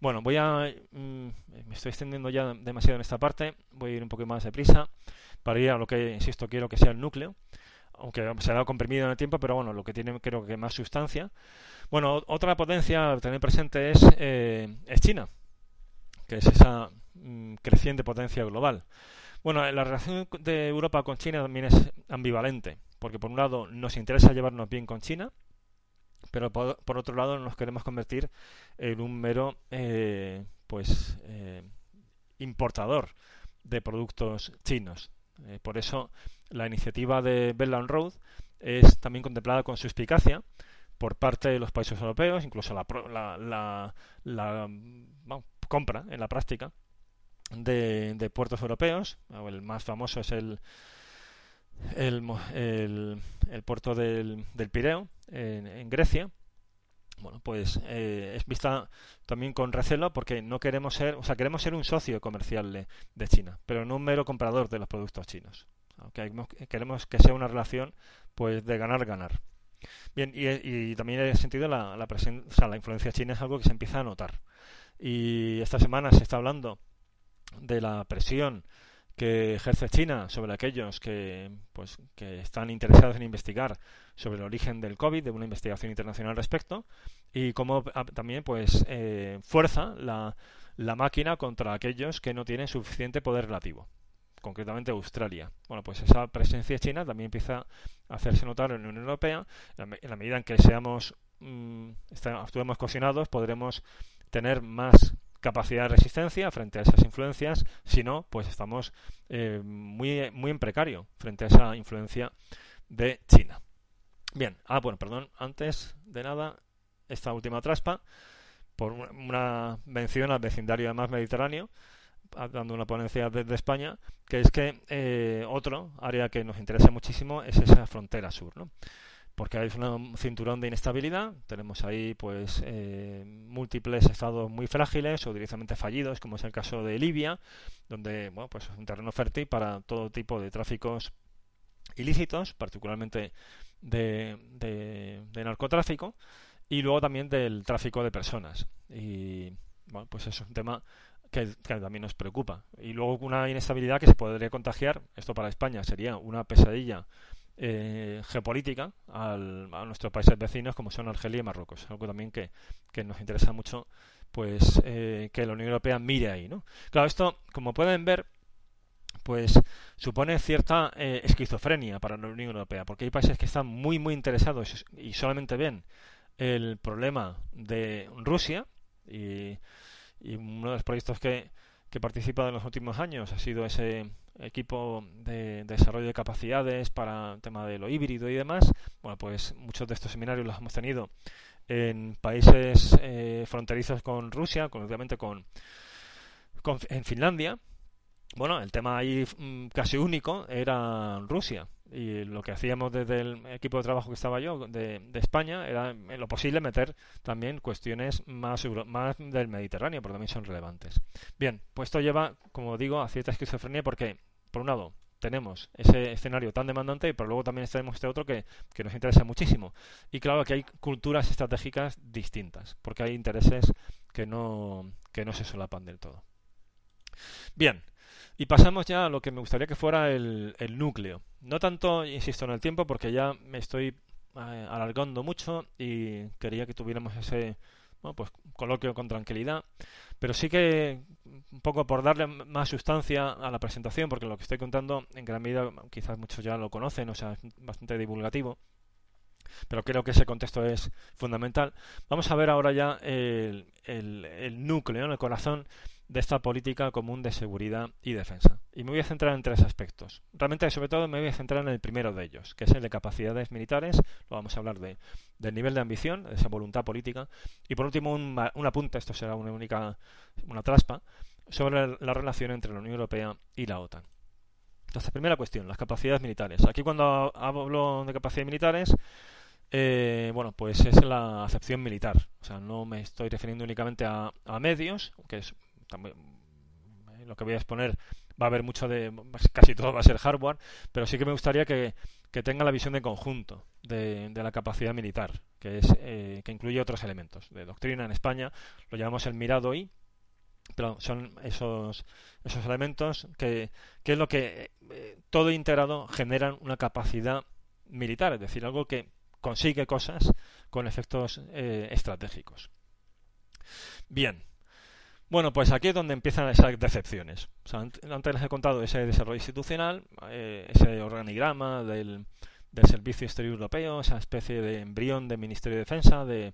Bueno, voy a. Mm, me estoy extendiendo ya demasiado en esta parte. Voy a ir un poco más deprisa para ir a lo que, insisto, quiero que sea el núcleo aunque se ha dado comprimido en el tiempo, pero bueno, lo que tiene creo que más sustancia. Bueno, otra potencia a tener presente es, eh, es China, que es esa mm, creciente potencia global. Bueno, la relación de Europa con China también es ambivalente, porque por un lado nos interesa llevarnos bien con China, pero por, otro lado nos queremos convertir en un mero eh, pues eh, importador de productos chinos. por eso la iniciativa de Belt and Road es también contemplada con suspicacia por parte de los países europeos, incluso la, la, compra en la práctica de, puertos europeos. El más famoso es el, el, el, puerto del, del Pireo en, Grecia. Bueno, pues eh, es vista también con recelo porque no queremos ser, o sea, queremos ser un socio comercial de, de China, pero no un mero comprador de los productos chinos queremos que sea una relación pues de ganar-ganar. Bien, y, también en ese sentido la, la, o la influencia china es algo que se empieza a notar. Y esta semana se está hablando de la presión que ejerce China sobre aquellos que, pues, que están interesados en investigar sobre el origen del COVID, de una investigación internacional al respecto, y cómo ah, también pues, eh, fuerza la, la máquina contra aquellos que no tienen suficiente poder relativo concretamente Australia. Bueno, pues esa presencia china también empieza a hacerse notar en la Unión Europea. En la medida en que seamos, mmm, cocinados, podremos tener más capacidad de resistencia frente a esas influencias, si no, pues estamos eh, muy, muy en precario frente a esa influencia de China. Bien, ah, bueno, perdón, antes de nada, esta última traspa, por una mención al vecindario más mediterráneo, dando una ponencia desde España, que es que eh, otro área que nos interesa muchísimo es esa frontera sur, ¿no? porque hay un cinturón de inestabilidad. Tenemos ahí pues eh, múltiples estados muy frágiles o directamente fallidos, como es el caso de Libia, donde bueno, pues es un terreno fértil para todo tipo de tráficos ilícitos, particularmente de, de, narcotráfico, y luego también del tráfico de personas. Y bueno, pues es un tema que, también nos preocupa. Y luego una inestabilidad que se podría contagiar, esto para España sería una pesadilla eh, geopolítica al, a nuestros países vecinos como son Argelia y Marruecos. Algo también que, que nos interesa mucho pues eh, que la Unión Europea mire ahí. ¿no? Claro, esto, como pueden ver, pues supone cierta eh, esquizofrenia para la Unión Europea, porque hay países que están muy, muy interesados y solamente ven el problema de Rusia y, y uno de los proyectos que, que participa en los últimos años ha sido ese equipo de, desarrollo de capacidades para el tema de lo híbrido y demás. Bueno, pues muchos de estos seminarios los hemos tenido en países eh, fronterizos con Rusia, con, con, en Finlandia. Bueno, el tema ahí mm, casi único era Rusia y lo que hacíamos desde el equipo de trabajo que estaba yo de, España era en lo posible meter también cuestiones más, más del Mediterráneo, porque también son relevantes. Bien, pues esto lleva, como digo, a cierta esquizofrenia porque, por un lado, tenemos ese escenario tan demandante, pero luego también tenemos este otro que, que nos interesa muchísimo. Y claro que hay culturas estratégicas distintas, porque hay intereses que no, que no se solapan del todo. Bien, y pasamos ya a lo que me gustaría que fuera el, el núcleo. No tanto, insisto, en el tiempo, porque ya me estoy eh, alargando mucho y quería que tuviéramos ese bueno, pues, coloquio con tranquilidad. Pero sí que un poco por darle más sustancia a la presentación, porque lo que estoy contando en gran medida quizás muchos ya lo conocen, o sea, es bastante divulgativo pero creo que ese contexto es fundamental. Vamos a ver ahora ya el, el, el núcleo, el corazón de esta política común de seguridad y defensa. Y me voy a centrar en tres aspectos. Realmente, sobre todo, me voy a centrar en el primero de ellos, que es el de capacidades militares. Lo vamos a hablar de, del nivel de ambición, de esa voluntad política. Y por último, un, un apunte, esto será una única, una traspa, sobre la relación entre la Unión Europea y la OTAN. Entonces, primera cuestión, las capacidades militares. Aquí cuando hablo de capacidades militares, eh, bueno, pues es la acepción militar. O sea, no me estoy refiriendo únicamente a, a medios, que es también eh, lo que voy a exponer va a haber mucho de casi todo va a ser hardware pero sí que me gustaría que, tenga la visión de conjunto de, la capacidad militar que es eh, que incluye otros elementos. De doctrina en España lo llamamos el mirado y pero son esos esos elementos que, que es lo que eh, todo integrado generan una capacidad militar es decir algo que consigue cosas con efectos estratégicos. Bien bueno, pues aquí es donde empiezan esas decepciones. antes les he contado ese desarrollo institucional, eh, ese organigrama del, Servicio Exterior Europeo, esa especie de embrión de Ministerio de Defensa, de,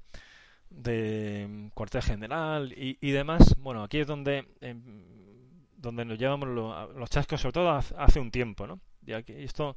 de cuartel general y, demás. Bueno, aquí es donde, em, donde nos llevamos los chascos, sobre todo hace un tiempo, ¿no? Y aquí, esto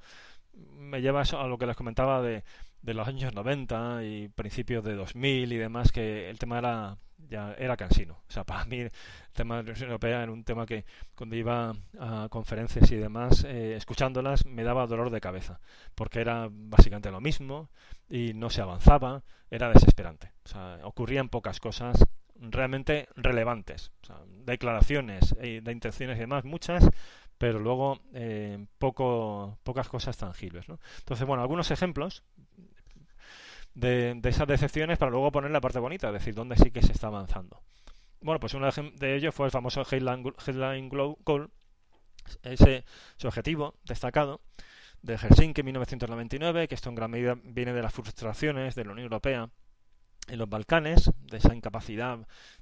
me lleva a lo que les comentaba de, de los años 90 y principios de 2000 y demás, que el tema era ya era cansino. O sea, para mí el tema de la Unión Europea era un tema que cuando iba a conferencias y demás, eh, escuchándolas, me daba dolor de cabeza, porque era básicamente lo mismo y no se avanzaba, era desesperante. O sea, ocurrían pocas cosas realmente relevantes. O sea, declaraciones eh, de intenciones y demás, muchas, pero luego eh, poco, pocas cosas tangibles. ¿no? Entonces, bueno, algunos ejemplos de, esas decepciones para luego poner la parte bonita, es decir, dónde sí que se está avanzando. Bueno, pues uno de ellos fue el famoso Headline, headline Goal, ese su objetivo destacado de Helsinki en 1999, que esto en gran medida viene de las frustraciones de la Unión Europea en los Balcanes, de esa incapacidad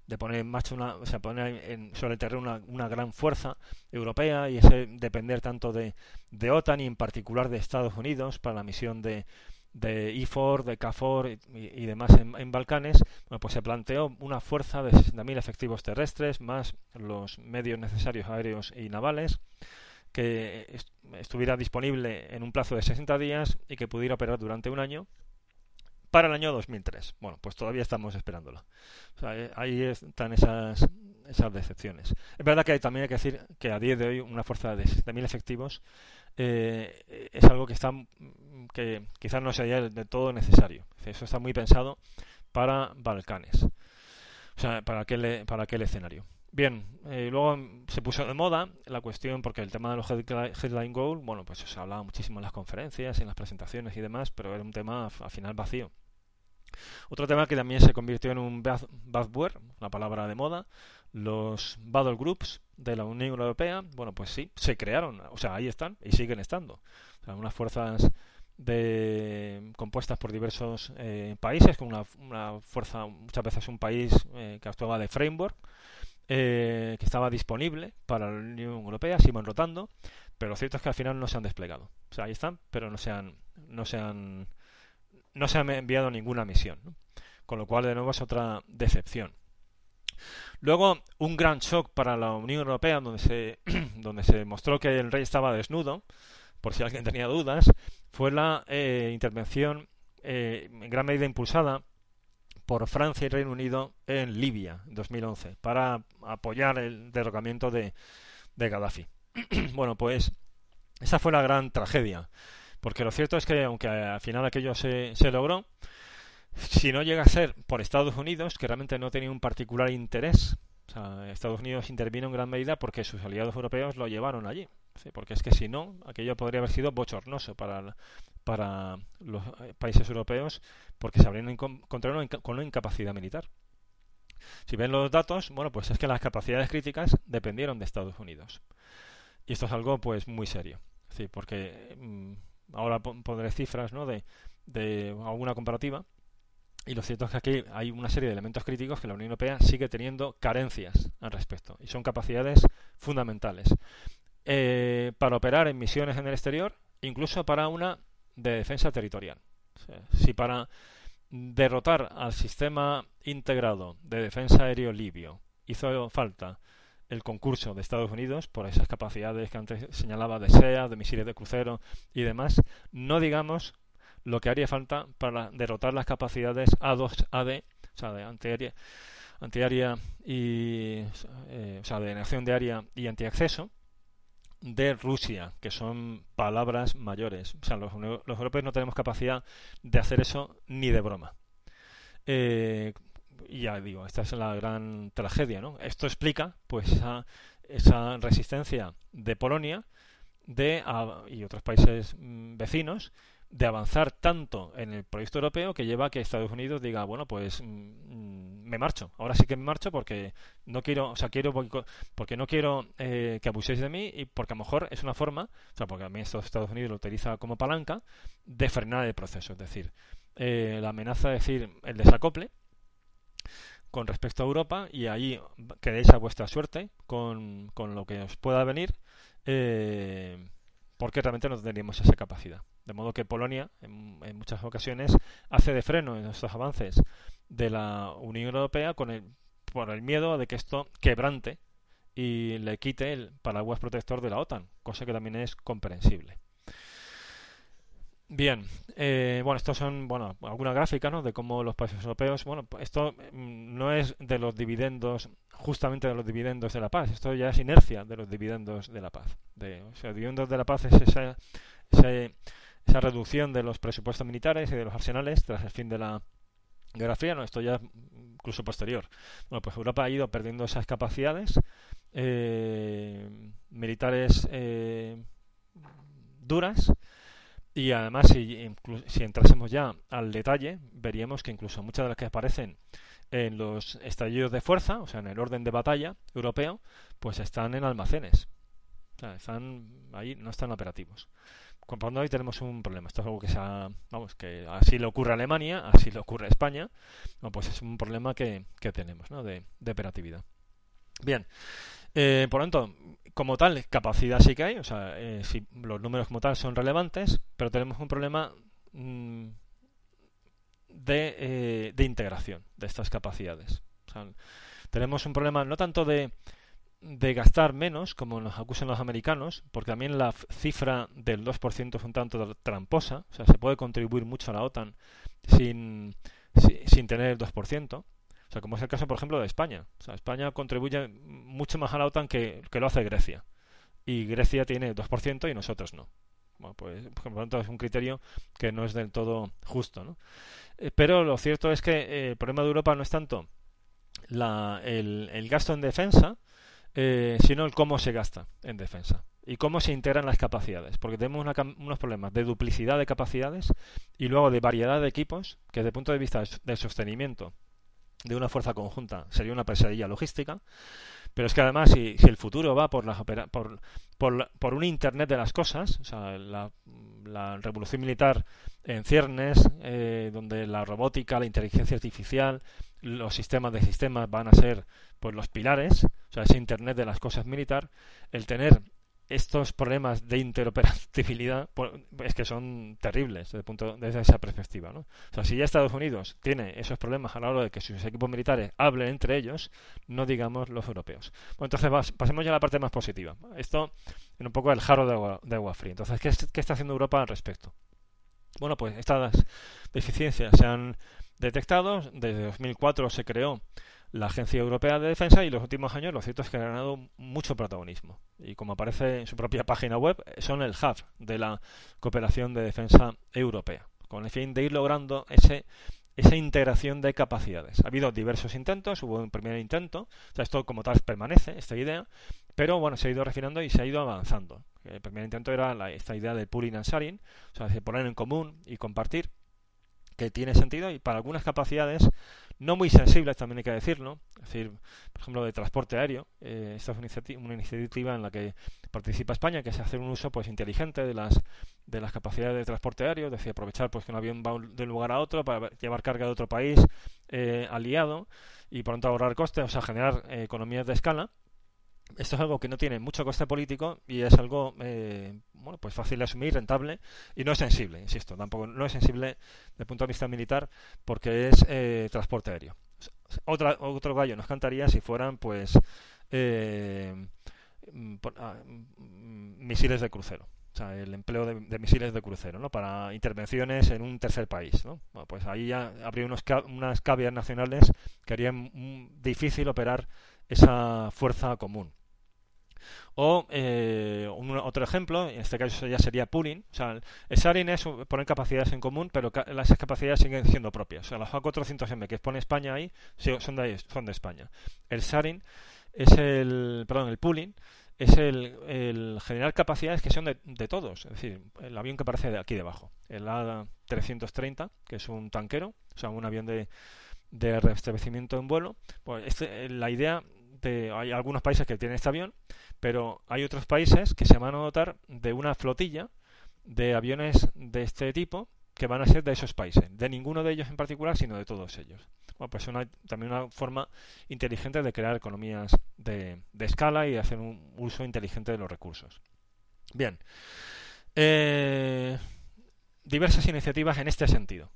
de poner en marcha una, o sea, poner en, sobre el terreno una, una, gran fuerza europea y ese depender tanto de, de OTAN y en particular de Estados Unidos para la misión de, de IFOR, de CAFOR y, demás en, Balcanes, bueno, pues se planteó una fuerza de 60.000 efectivos terrestres más los medios necesarios aéreos y navales que estuviera disponible en un plazo de 60 días y que pudiera operar durante un año para el año 2003. Bueno, pues todavía estamos sea, eh, ahí están esas, esas decepciones. Es verdad que también hay que decir que a día de hoy una fuerza de 7.000 efectivos eh, es algo que está que quizás no sea de todo necesario. Eso está muy pensado para Balcanes. O sea, para aquel, para aquel escenario. Bien, eh, luego se puso de moda la cuestión porque el tema de los headline goal, bueno, pues se hablaba muchísimo en las conferencias, en las presentaciones y demás, pero era un tema al final vacío. Otro tema que también se convirtió en un buzzword, una palabra de moda, los battle groups de la Unión Europea, bueno, pues sí, se crearon, o sea, ahí están y siguen estando. O sea, unas fuerzas de compuestas por diversos eh, países, con una, una, fuerza, muchas veces un país eh, que actuaba de framework, eh, que estaba disponible para la Unión Europea, se iban rotando, pero lo cierto es que al final no se han desplegado. O sea, ahí están, pero no se han, no se han, no se han enviado ninguna misión. Con lo cual, de nuevo, es otra decepción. Luego, un gran shock para la Unión Europea, donde se, donde se mostró que el rey estaba desnudo, por si alguien tenía dudas, fue la eh, intervención eh, en gran medida impulsada por Francia y Reino Unido en Libia en 2011 para apoyar el derrocamiento de, de Gaddafi. bueno, pues esa fue la gran tragedia, porque lo cierto es que aunque al final aquello se, se logró, si no llega a ser por Estados Unidos, que realmente no tenía un particular interés, o sea, Estados Unidos intervino en gran medida porque sus aliados europeos lo llevaron allí. ¿sí? Porque es que si no, aquello podría haber sido bochornoso para, los eh, países europeos porque se habrían encontrado con una incapacidad militar. Si ven los datos, bueno, pues es que las capacidades críticas dependieron de Estados Unidos. Y esto es algo pues muy serio. Sí, porque mmm, ahora pondré cifras ¿no? de alguna comparativa. Y lo cierto es que aquí hay una serie de elementos críticos que la Unión Europea sigue teniendo carencias al respecto. Y son capacidades fundamentales. Eh, para operar en misiones en el exterior, incluso para una de defensa territorial. si para derrotar al sistema integrado de defensa aéreo libio hizo falta el concurso de Estados Unidos por esas capacidades que antes señalaba de SEA, de misiles de crucero y demás, no digamos lo que haría falta para derrotar las capacidades A2AD, o sea, de antiaérea, y, eh, o sea, de nación de área y antiacceso, de Rusia, que son palabras mayores. O sea, los, los europeos no tenemos capacidad de hacer eso ni de broma. Eh, ya digo, esta es la gran tragedia, ¿no? Esto explica, pues, esa, esa resistencia de Polonia de, a, y otros países mm, vecinos de avanzar tanto en el proyecto europeo que lleva a que Estados Unidos diga, bueno, pues mm, me marcho. Ahora sí que me marcho porque no quiero, o sea, quiero porque no quiero eh, que abuséis de mí y porque a lo mejor es una forma, o sea, porque a mí Estados Unidos lo utiliza como palanca de frenar el proceso, es decir, eh, la amenaza, es decir, el desacople con respecto a Europa y ahí quedéis a vuestra suerte con, con lo que os pueda venir. Eh, porque realmente no tendríamos esa capacidad. De modo que Polonia, en, muchas ocasiones, hace de freno en estos avances de la Unión Europea con el, por el miedo de que esto quebrante y le quite el paraguas protector de la OTAN, cosa que también es comprensible. Bien, eh, bueno, estos son, bueno, alguna gráfica, ¿no? De cómo los países europeos, bueno, esto mm, no es de los dividendos, justamente de los dividendos de la paz, esto ya es inercia de los dividendos de la paz. De, o sea, dividendos de la paz es esa, esa reducción de los presupuestos militares y de los arsenales tras el fin de la Guerra Fría, no, esto ya incluso posterior. Bueno, pues Europa ha ido perdiendo esas capacidades eh, militares eh, duras Y además, si, si entrásemos ya al detalle, veríamos que incluso muchas de las que aparecen en los estallidos de fuerza, o sea, en el orden de batalla europeo, pues están en almacenes. O sea, están ahí, no están operativos. Cuando ahí tenemos un problema. Esto es algo que se vamos, que así le ocurre a Alemania, así le ocurre a España. pues es un problema que, que tenemos, ¿no? De, de operatividad. Bien. Eh, por lo tanto, como tal, capacidad sí que hay, o sea, eh, si los números como tal son relevantes, pero tenemos un problema mm, de, eh, de, integración de estas capacidades. tenemos un problema no tanto de, de gastar menos, como nos acusan los americanos, porque también la cifra del 2% es un tanto tramposa, o sea, se puede contribuir mucho a la OTAN sin, sin tener el 2%. O sea, como es el caso, por ejemplo, de España. O sea, España contribuye mucho más a la OTAN que, que lo hace Grecia. Y Grecia tiene 2% y nosotros no. Bueno, pues, por lo tanto, es un criterio que no es del todo justo. ¿no? Eh, pero lo cierto es que eh, el problema de Europa no es tanto la, el, el, gasto en defensa, eh, sino el cómo se gasta en defensa y cómo se integran las capacidades, porque tenemos unos problemas de duplicidad de capacidades y luego de variedad de equipos que desde el punto de vista del sostenimiento de una fuerza conjunta sería una pesadilla logística. Pero es que además, si, el futuro va por, las por, por, por, un Internet de las cosas, o sea, la, revolución militar en ciernes, eh, donde la robótica, la inteligencia artificial, los sistemas de sistemas van a ser pues los pilares, o sea, ese Internet de las cosas militar, el tener estos problemas de interoperabilidad pues, es que son terribles desde, punto, desde esa perspectiva. ¿no? O sea, si ya Estados Unidos tiene esos problemas a la hora de que sus equipos militares hablen entre ellos, no digamos los europeos. Bueno, entonces pasemos ya a la parte más positiva. Esto en un poco el jarro de agua, de agua fría. Entonces, ¿qué, ¿qué está haciendo Europa al respecto? Bueno, pues estas deficiencias se han detectado. Desde 2004 se creó la Agencia Europea de Defensa y los últimos años lo cierto es que ha ganado mucho protagonismo. Y como aparece en su propia página web, son el hub de la cooperación de defensa europea, con el fin de ir logrando ese, esa integración de capacidades. Ha habido diversos intentos, hubo un primer intento, o sea, esto como tal permanece, esta idea, pero bueno, se ha ido refinando y se ha ido avanzando. El primer intento era la, esta idea del pooling and sharing, o sea, de poner en común y compartir que tiene sentido y para algunas capacidades no muy sensibles, también hay que decirlo, es decir, por ejemplo, de transporte aéreo. Eh, esta es una iniciativa, en la que participa España, que es hacer un uso pues inteligente de las de las capacidades de transporte aéreo, es decir, aprovechar pues que un avión va de un lugar a otro para llevar carga de otro país eh, aliado y por tanto ahorrar costes, o sea, generar eh, economías de escala esto es algo que no tiene mucho coste político y es algo eh, bueno pues fácil de asumir, rentable y no es sensible, insisto, tampoco no es sensible desde el punto de vista militar porque es eh, transporte aéreo. Otra, otro gallo nos cantaría si fueran pues eh, mm, ah, mm, misiles de crucero. O sea, el empleo de, misiles de crucero, ¿no? Para intervenciones en un tercer país, ¿no? pues ahí ya habría unos, unas cabias nacionales que harían mm, difícil operar esa fuerza común. O eh, otro ejemplo, en este caso ya sería pooling. O sea, el sharing es poner capacidades en común, pero las capacidades siguen siendo propias. O sea, las A400M que pone España ahí son de, son de España. El sharing es el, perdón, el pooling es el, generar capacidades que son de, de, todos. Es decir, el avión que aparece de aquí debajo. El A330, que es un tanquero, o sea, un avión de, de restablecimiento en vuelo. Pues este, la idea de, hay algunos países que tienen este avión pero hay otros países que se van a dotar de una flotilla de aviones de este tipo que van a ser de esos países, de ninguno de ellos en particular, sino de todos ellos. Bueno, pues una, también una forma inteligente de crear economías de, escala y hacer un uso inteligente de los recursos. Bien. Eh, diversas iniciativas en este sentido.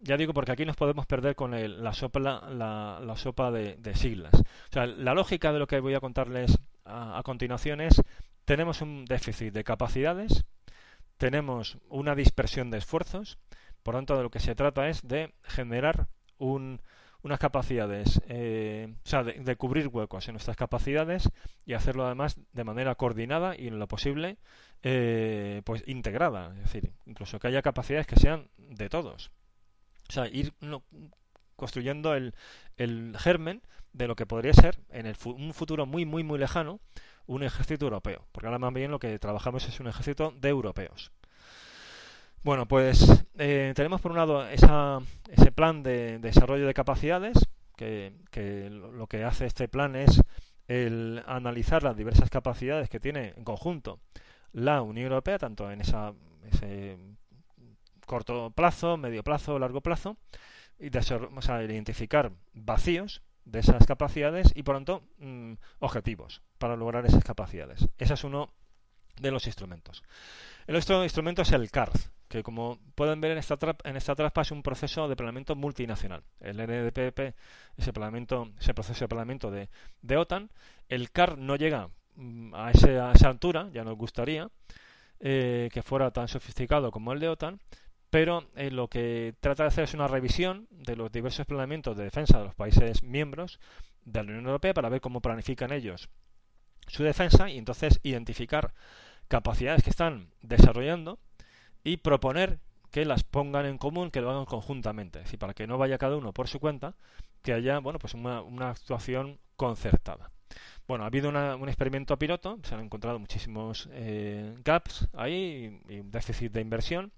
Ya digo porque aquí nos podemos perder con la, sopa, la, sopa de, siglas. O sea, la lógica de lo que voy a contarles a, continuación es, tenemos un déficit de capacidades, tenemos una dispersión de esfuerzos, por tanto de lo que se trata es de generar unas capacidades, eh, o sea, de, cubrir huecos en nuestras capacidades y hacerlo además de manera coordinada y en lo posible eh, pues integrada, es decir, incluso que haya capacidades que sean de todos. O sea, ir construyendo el, el, germen de lo que podría ser en el un futuro muy, muy, muy lejano un ejército europeo. Porque ahora más bien lo que trabajamos es un ejército de europeos. Bueno, pues eh, tenemos por un lado esa, ese plan de, desarrollo de capacidades, que, lo que hace este plan es el analizar las diversas capacidades que tiene en conjunto la Unión Europea, tanto en esa, ese corto plazo, medio plazo, largo plazo, y de, o sea, identificar vacíos de esas capacidades y, por tanto, mm, objetivos para lograr esas capacidades. Ese es uno de los instrumentos. El otro instrumento es el CARD, que como pueden ver en esta, en esta traspa es un proceso de planeamiento multinacional. El NDPP, ese, planeamiento, ese proceso de planeamiento de, de OTAN, el CAR no llega mm, a, esa altura, ya nos gustaría eh, que fuera tan sofisticado como el de OTAN, pero eh, lo que trata de hacer es una revisión de los diversos planeamientos de defensa de los países miembros de la Unión Europea para ver cómo planifican ellos su defensa y entonces identificar capacidades que están desarrollando y proponer que las pongan en común, que lo hagan conjuntamente, es decir, para que no vaya cada uno por su cuenta, que haya, bueno, pues una, actuación concertada. Bueno, ha habido un experimento piloto, se han encontrado muchísimos eh, gaps ahí y, un déficit de inversión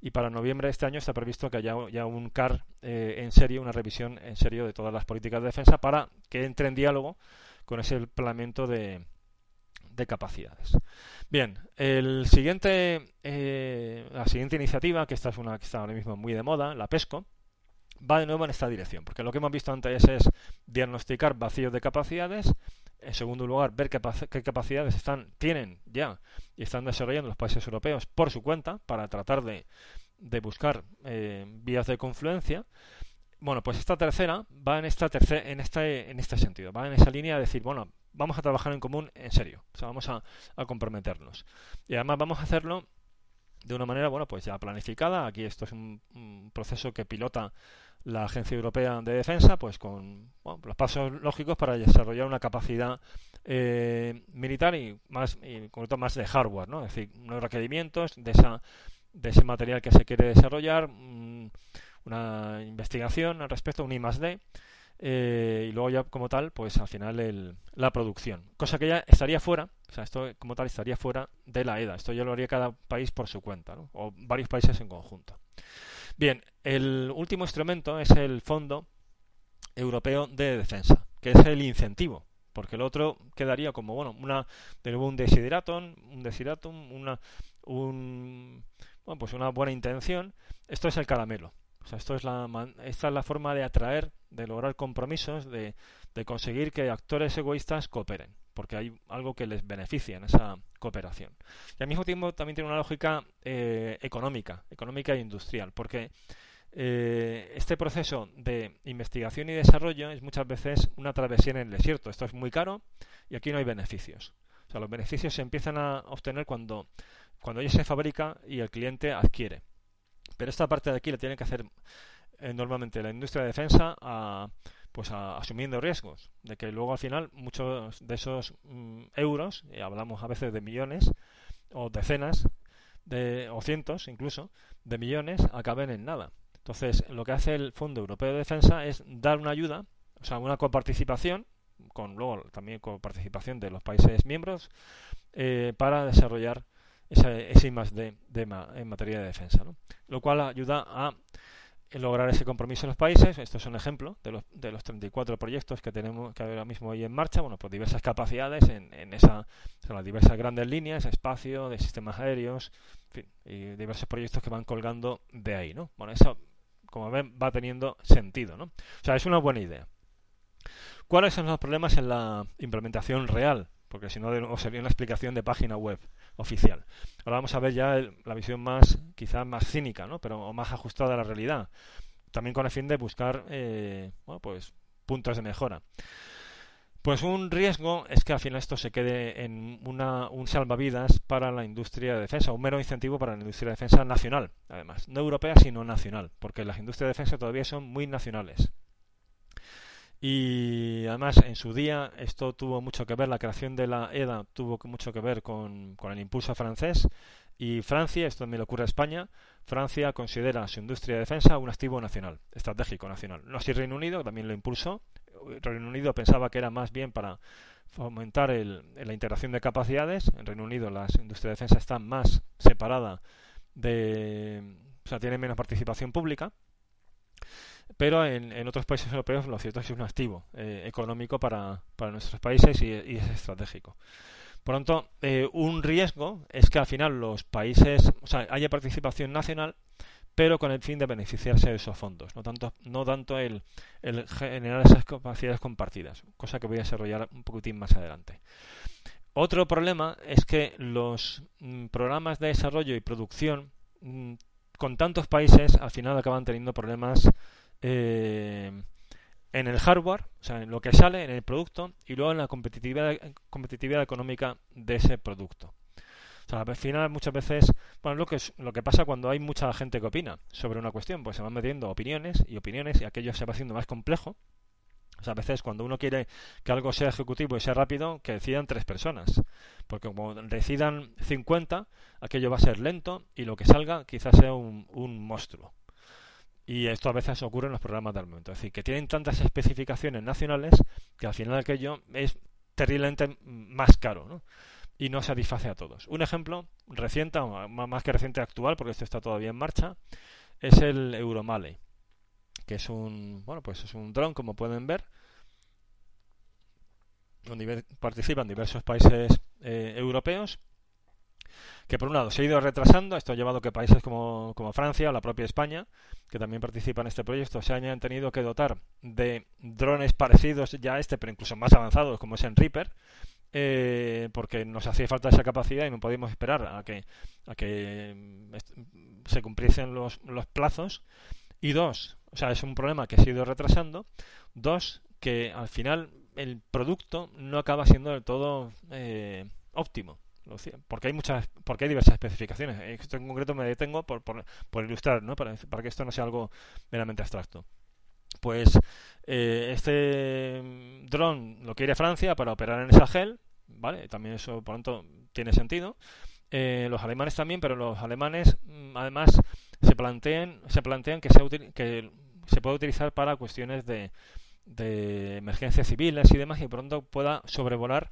y para noviembre de este año está previsto que haya ya un CAR eh, en serio, una revisión en serio de todas las políticas de defensa para que entre en diálogo con ese planeamiento de, de capacidades. Bien, el siguiente, eh, la siguiente iniciativa, que esta es una que está ahora mismo muy de moda, la PESCO, va de nuevo en esta dirección, porque lo que hemos visto antes es diagnosticar vacíos de capacidades, en segundo lugar, ver qué, capacidades están, tienen ya y están desarrollando los países europeos por su cuenta para tratar de, buscar eh, vías de confluencia. Bueno, pues esta tercera va en esta en este, en este sentido, va en esa línea de decir, bueno, vamos a trabajar en común en serio, o sea, vamos a, comprometernos. Y además vamos a hacerlo de una manera, bueno, pues ya planificada. Aquí esto es un, proceso que pilota la Agencia Europea de Defensa, pues con los pasos lógicos para desarrollar una capacidad eh, militar y más, y más de hardware, ¿no? Es decir, unos requerimientos de esa de ese material que se quiere desarrollar, mm, una investigación al respecto, un I más D, eh, y luego ya como tal, pues al final el, la producción. Cosa que ya estaría fuera, o sea, esto como tal estaría fuera de la EDA. Esto ya lo haría cada país por su cuenta, ¿no? o varios países en conjunto. Bien, el último instrumento es el Fondo Europeo de Defensa, que es el incentivo, porque el otro quedaría como, bueno, una, de nuevo un desideratum, un desideratum, una, un, bueno, pues una buena intención. Esto es el caramelo. O sea, esto es la, esta es la forma de atraer, de lograr compromisos, de, de conseguir que actores egoístas cooperen, porque hay algo que les beneficia en esa cooperación. Y al mismo tiempo también tiene una lógica eh, económica, económica e industrial, porque eh, este proceso de investigación y desarrollo es muchas veces una travesía en el desierto. Esto es muy caro y aquí no hay beneficios. O sea, los beneficios se empiezan a obtener cuando, cuando ya se fabrica y el cliente adquiere. Pero esta parte de aquí la tiene que hacer eh, normalmente la industria de defensa pues asumiendo riesgos de que luego al final muchos de esos mm, euros y hablamos a veces de millones o decenas de o cientos incluso de millones acaben en nada entonces lo que hace el Fondo Europeo de Defensa es dar una ayuda o sea una coparticipación con luego también coparticipación de los países miembros eh, para desarrollar ese, ese más de, en materia de defensa, ¿no? lo cual ayuda a lograr ese compromiso en los países. Esto es un ejemplo de los, de los 34 proyectos que tenemos que ahora mismo hoy en marcha, bueno, pues diversas capacidades en, en esa, las diversas grandes líneas, espacio, de sistemas aéreos, fin, y diversos proyectos que van colgando de ahí, ¿no? Bueno, eso, como ven, va teniendo sentido, ¿no? O sea, es una buena idea. ¿Cuáles son los problemas en la implementación real? Porque si no, sería una explicación de página web oficial. Ahora vamos a ver ya la visión más, quizás más cínica, ¿no? Pero más ajustada a la realidad. También con el fin de buscar, eh, bueno, pues puntos de mejora. Pues un riesgo es que al final esto se quede en una, un salvavidas para la industria de defensa, un mero incentivo para la industria de defensa nacional, además, no europea sino nacional, porque las industrias de defensa todavía son muy nacionales. Y además, en su día, esto tuvo mucho que ver, la creación de la EDA tuvo mucho que ver con, con el impulso francés. Y Francia, esto también le ocurre a España, Francia considera su industria de defensa un activo nacional, estratégico nacional. No así Reino Unido, también lo impulsó. Reino Unido pensaba que era más bien para fomentar el, la integración de capacidades. En Reino Unido la industria de defensa está más separada de o sea, tienen menos participación pública, pero en, otros países europeos lo cierto es que es un activo eh, económico para, nuestros países y, es estratégico. Por lo tanto, eh, un riesgo es que al final los países, o sea, haya participación nacional, pero con el fin de beneficiarse de esos fondos, no tanto, no tanto el, el generar esas capacidades compartidas, cosa que voy a desarrollar un poquitín más adelante. Otro problema es que los mm, programas de desarrollo y producción mm, con tantos países al final acaban teniendo problemas eh, en el hardware, o sea, en lo que sale, en el producto, y luego en la competitividad, competitividad económica de ese producto. O sea, al final muchas veces, bueno, lo que, es, lo que pasa cuando hay mucha gente que opina sobre una cuestión, pues se van metiendo opiniones y opiniones y aquello se va haciendo más complejo. O sea, a veces cuando uno quiere que algo sea ejecutivo y sea rápido, que decidan tres personas. Porque como decidan 50, aquello va a ser lento y lo que salga quizás sea un, un monstruo. Y esto a veces ocurre en los programas del momento. Es decir, que tienen tantas especificaciones nacionales que al final aquello es terriblemente más caro ¿no? y no satisface a todos. Un ejemplo reciente, más que reciente actual, porque esto está todavía en marcha, es el Euromale, que es un, bueno, pues es un dron, como pueden ver, donde participan diversos países eh, europeos que por un lado se ha ido retrasando, esto ha llevado que países como, como Francia o la propia España, que también participan en este proyecto, se hayan tenido que dotar de drones parecidos ya a este, pero incluso más avanzados, como es en Reaper, eh, porque nos hacía falta esa capacidad y no podíamos esperar a que, a que mm, se cumpliesen los, los plazos. Y dos, o sea, es un problema que se ha ido retrasando. Dos, que al final el producto no acaba siendo del todo eh, óptimo porque hay muchas porque hay diversas especificaciones. Esto en concreto me detengo por, ilustrar para, que esto no sea algo meramente abstracto. Pues eh, este dron lo quiere Francia para operar en Sahel vale también eso por lo tanto tiene sentido. Eh, los alemanes también pero los alemanes mm, además se plantean se plantean que se que se puede utilizar para cuestiones de de emergencias civiles y demás y pronto pueda sobrevolar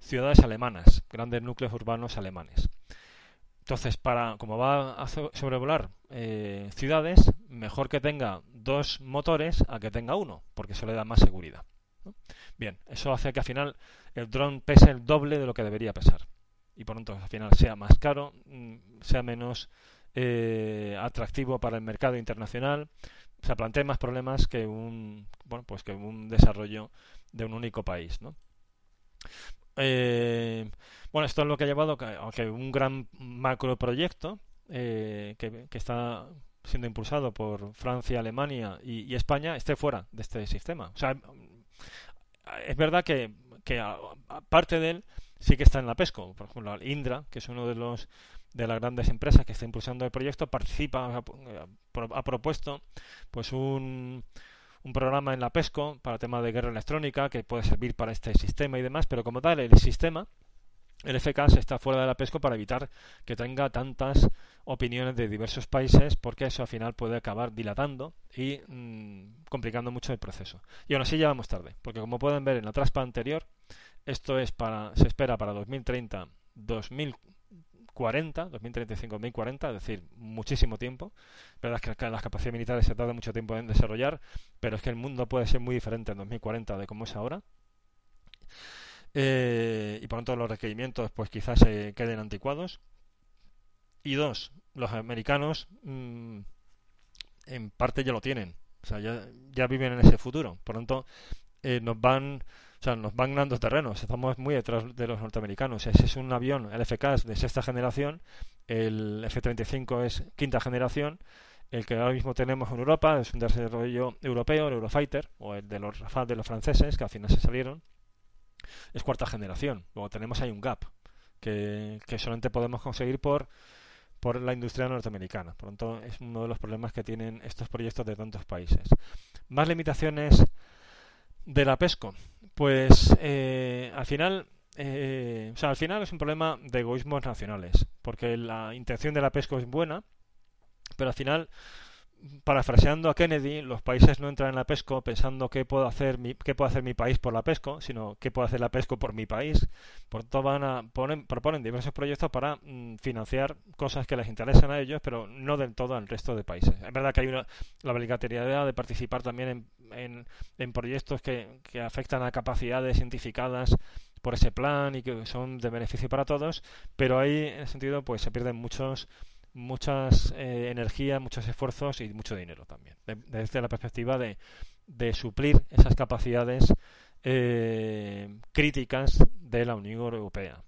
ciudades alemanas, grandes núcleos urbanos alemanes. Entonces, para como va a sobrevolar eh, ciudades, mejor que tenga dos motores a que tenga uno, porque eso le da más seguridad. Bien, eso hace que al final el dron pese el doble de lo que debería pesar. Y por lo tanto, al final sea más caro, mm, sea menos eh, atractivo para el mercado internacional, se plantee más problemas que un bueno pues que un desarrollo de un único país, ¿no? Eh, bueno, esto es lo que ha llevado a que un gran macro proyecto eh, que, está siendo impulsado por Francia, Alemania y, España esté fuera de este sistema. O sea, es verdad que, que aparte de él sí que está en la PESCO. Por ejemplo, Indra, que es uno de los de las grandes empresas que está impulsando el proyecto, participa, ha, ha propuesto pues un un programa en la PESCO para tema de guerra electrónica que puede servir para este sistema y demás, pero como tal, el sistema, el FKS está fuera de la PESCO para evitar que tenga tantas opiniones de diversos países, porque eso al final puede acabar dilatando y mmm, complicando mucho el proceso. Y aún así ya vamos tarde, porque como pueden ver en la traspa anterior, esto es para, se espera para 2030, 2000 2040, 2035, 2040, es decir, muchísimo tiempo. Verdad es que las capacidades militares se tarda mucho tiempo en desarrollar, pero es que el mundo puede ser muy diferente en 2040 de cómo es ahora. Eh, y por lo tanto los requerimientos pues quizás se queden anticuados. Y dos, los americanos mmm, en parte ya lo tienen, o sea, ya, ya viven en ese futuro. Por lo tanto, eh, nos van o sea, nos van ganando terrenos, estamos muy detrás de los norteamericanos. Ese es un avión, el FK de sexta generación, el F-35 es quinta generación, el que ahora mismo tenemos en Europa es un desarrollo europeo, el Eurofighter, o el de los Rafale de los franceses, que al final se salieron, es cuarta generación. Luego tenemos ahí un gap, que, que solamente podemos conseguir por por la industria norteamericana. Por lo tanto, es uno de los problemas que tienen estos proyectos de tantos países. Más limitaciones de la PESCO. Pues eh, al final, eh, o sea, al final es un problema de egoísmos nacionales, porque la intención de la PESCO es buena, pero al final parafraseando a Kennedy, los países no entran en la PESCO pensando qué puedo hacer mi, qué puede hacer mi país por la PESCO, sino qué puede hacer la PESCO por mi país. Por todo van a ponen, proponen diversos proyectos para mm, financiar cosas que les interesan a ellos, pero no del todo al resto de países. Es verdad que hay una, la obligatoriedad de participar también en, en, proyectos que, que afectan a capacidades identificadas por ese plan y que son de beneficio para todos, pero ahí en ese sentido pues se pierden muchos muchas eh, energías, muchos esfuerzos y mucho dinero también, desde la perspectiva de, suplir esas capacidades eh, críticas de la Unión Europea.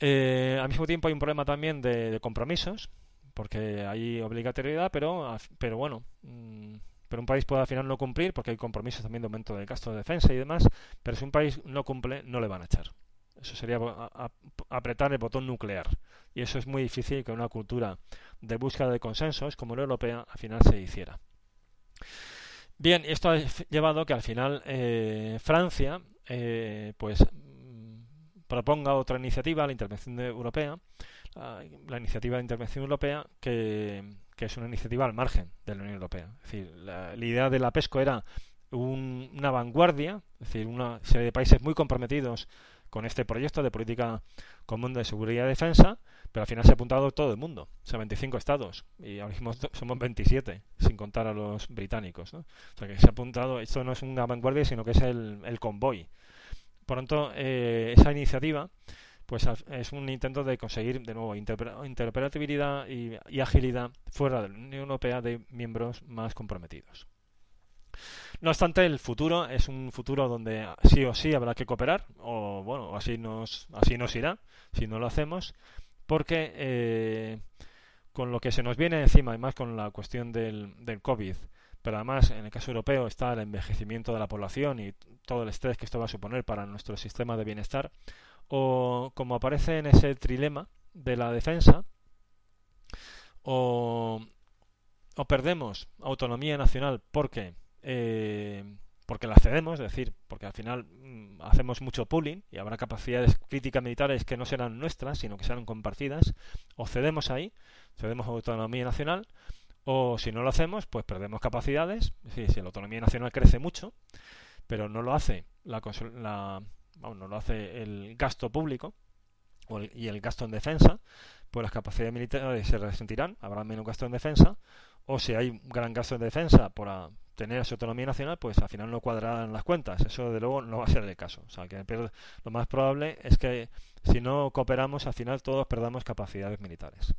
Eh, al mismo tiempo hay un problema también de, compromisos, porque hay obligatoriedad, pero, pero bueno, mm, pero un país puede al final no cumplir porque hay compromisos también de aumento del gasto de defensa y demás, pero si un país no cumple, no le van a echar. Eso sería apretar el botón nuclear. Y eso es muy difícil que una cultura de búsqueda de consensos como la europea al final se hiciera. Bien, esto ha llevado que al final eh, Francia eh, pues mm, proponga otra iniciativa, la intervención europea, la, iniciativa de intervención europea que, es una iniciativa al margen de la Unión Europea. Es decir, la, idea de la PESCO era una vanguardia, es decir, una serie de países muy comprometidos con este proyecto de política común de seguridad y defensa, pero al final se ha apuntado todo el mundo, o sea, 25 estados, y ahora mismo somos 27, sin contar a los británicos. ¿no? O sea, que se ha apuntado, esto no es una vanguardia, sino que es el, el convoy. Tanto, eh, esa iniciativa pues es un intento de conseguir de nuevo interoperabilidad y agilidad fuera de la Unión Europea de miembros más comprometidos. No obstante, el futuro es un futuro donde sí o sí habrá que cooperar, o bueno, así nos, así nos irá si no lo hacemos, porque eh, con lo que se nos viene encima, y más con la cuestión del, COVID, pero además en el caso europeo está el envejecimiento de la población y todo el estrés que esto va a suponer para nuestro sistema de bienestar, o como aparece en ese trilema de la defensa, o, o perdemos autonomía nacional. Porque eh, porque la cedemos, es decir, porque al final mm, hacemos mucho pooling y habrá capacidades críticas militares que no serán nuestras, sino que serán compartidas, o cedemos ahí, cedemos autonomía nacional, o si no lo hacemos, pues perdemos capacidades, es decir, si la autonomía nacional crece mucho, pero no lo hace la, la no lo hace el gasto público y el gasto en defensa, pues las capacidades militares se resentirán, habrá menos gasto en defensa, o si hay un gran gasto en defensa por, tener su autonomía nacional, pues al final no cuadrarán las cuentas. Eso, de luego, no va a ser el caso. O sea, que lo más probable es que si no cooperamos, al final todos perdamos capacidades militares.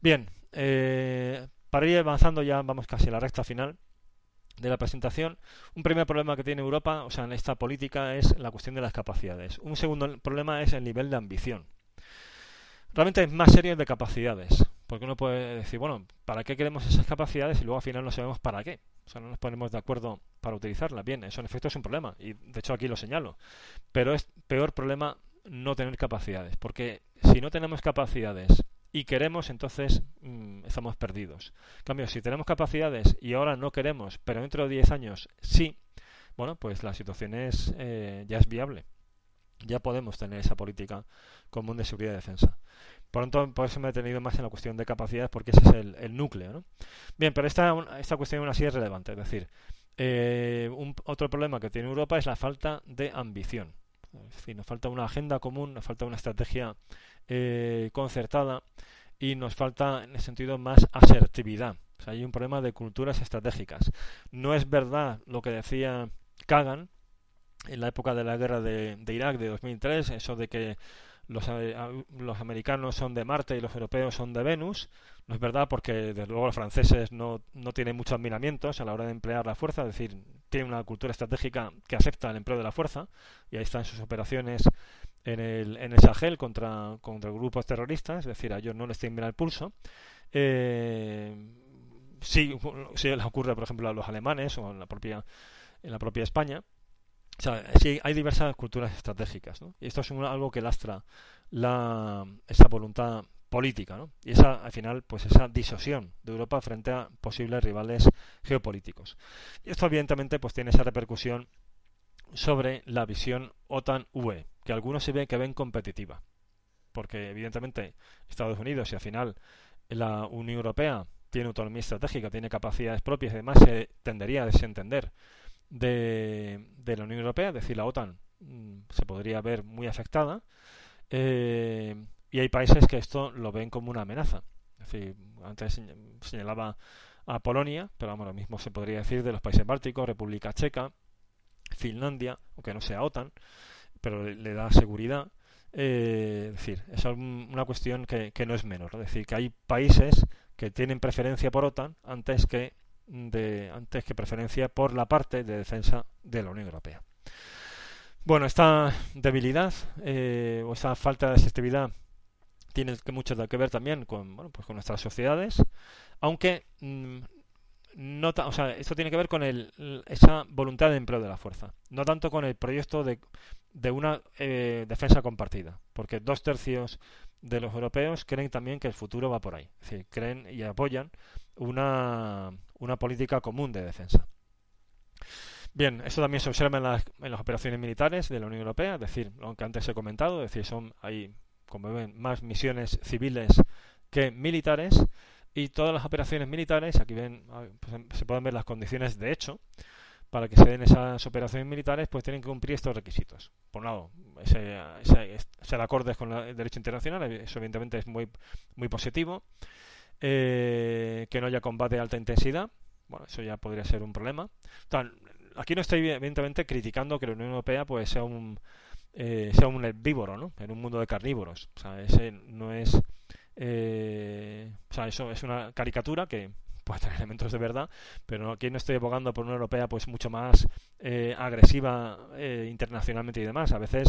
Bien, eh, para ir avanzando ya, vamos casi a la recta final de la presentación. Un primer problema que tiene Europa, o sea, en esta política, es la cuestión de las capacidades. Un segundo problema es el nivel de ambición. Realmente es más serio el de capacidades. Porque uno puede decir, bueno, ¿para qué queremos esas capacidades? Y luego al final no sabemos para qué. O sea, no nos ponemos de acuerdo para utilizarlas. Bien, eso en efecto es un problema. Y de hecho aquí lo señalo. Pero es peor problema no tener capacidades. Porque si no tenemos capacidades y queremos, entonces mm, estamos perdidos. En cambio, si tenemos capacidades y ahora no queremos, pero dentro de 10 años sí, bueno, pues la situación es, eh, ya es viable. Ya podemos tener esa política común de seguridad y defensa. Tanto, por eso me he detenido más en la cuestión de capacidades, porque ese es el, núcleo. ¿no? Bien, pero esta, esta cuestión aún así es relevante. Es decir, eh, un, otro problema que tiene Europa es la falta de ambición. Es decir, nos falta una agenda común, nos falta una estrategia eh, concertada y nos falta, en ese sentido, más asertividad. Hay un problema de culturas estratégicas. No es verdad lo que decía Kagan en la época de la guerra de, de Irak de 2003, eso de que los, eh, los, americanos son de Marte y los europeos son de Venus. No es verdad porque desde luego los franceses no, no tienen muchos admiramientos a la hora de emplear la fuerza, es decir, tienen una cultura estratégica que acepta el empleo de la fuerza y ahí están sus operaciones en el, en el Sahel contra, contra grupos terroristas, es decir, a ellos no les tiembla el pulso. Eh, sí, sí les ocurre, por ejemplo, a los alemanes o en la propia, en la propia España. O sea, hay diversas culturas estratégicas. Y esto es algo que lastra la, esa voluntad política, ¿no? Y esa, al final, pues esa disosión de Europa frente a posibles rivales geopolíticos. Y esto, evidentemente, pues tiene esa repercusión sobre la visión OTAN-UE, que algunos se ven que ven competitiva. Porque, evidentemente, Estados Unidos y al final la Unión Europea tiene autonomía estratégica, tiene capacidades propias y además se tendería a desentender de, de la Unión Europea, es decir, la OTAN mm, se podría ver muy afectada. Eh, y hay países que esto lo ven como una amenaza. Es antes señalaba a Polonia, pero vamos, lo mismo se podría decir de los países bálticos, República Checa, Finlandia, aunque no sea OTAN, pero le, da seguridad. Eh, es decir, es una cuestión que, no es menor. Es decir, que hay países que tienen preferencia por OTAN antes que, de, antes que preferencia por la parte de defensa de la Unión Europea. Bueno, esta debilidad eh, o esta falta de asertividad tiene mucho que ver también con, bueno, pues con nuestras sociedades, aunque mm, no o sea, esto tiene que ver con el, esa voluntad de empleo de la fuerza, no tanto con el proyecto de, de una eh, defensa compartida, porque dos tercios de los europeos creen también que el futuro va por ahí, es decir, creen y apoyan una, una política común de defensa. Bien, esto también se observa en las, en las operaciones militares de la Unión Europea, es decir, lo que antes he comentado, es decir, son hay como ven, más misiones civiles que militares y todas las operaciones militares, aquí ven, pues, se pueden ver las condiciones de hecho para que se den esas operaciones militares, pues tienen que cumplir estos requisitos. Por un lado, ser acordes con el derecho internacional, eso evidentemente es muy positivo. Eh, que no haya combate de alta intensidad, bueno, eso ya podría ser un problema. aquí no estoy evidentemente criticando que la Unión Europea pues sea un eh, sea un herbívoro, ¿no? En un mundo de carnívoros. O sea, ese no es... Eh, o sea, eso es una caricatura que puede tener elementos de verdad, pero aquí no estoy abogando por una europea pues mucho más eh, agresiva eh, internacionalmente y demás. A veces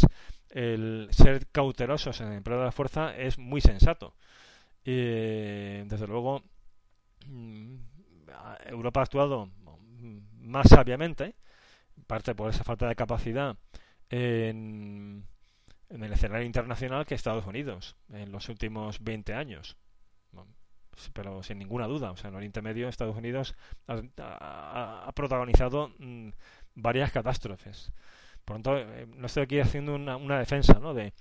el ser cautelosos en el empleo de la fuerza es muy sensato. Y, desde luego, mm, Europa ha actuado más sabiamente, parte por esa falta de capacidad en, el escenario internacional que Estados Unidos en los últimos 20 años. Pero sin ninguna duda, o sea, en Oriente Medio Estados Unidos ha, protagonizado mm, varias catástrofes. Por lo tanto, eh, no estoy aquí haciendo una, una defensa ¿no? de,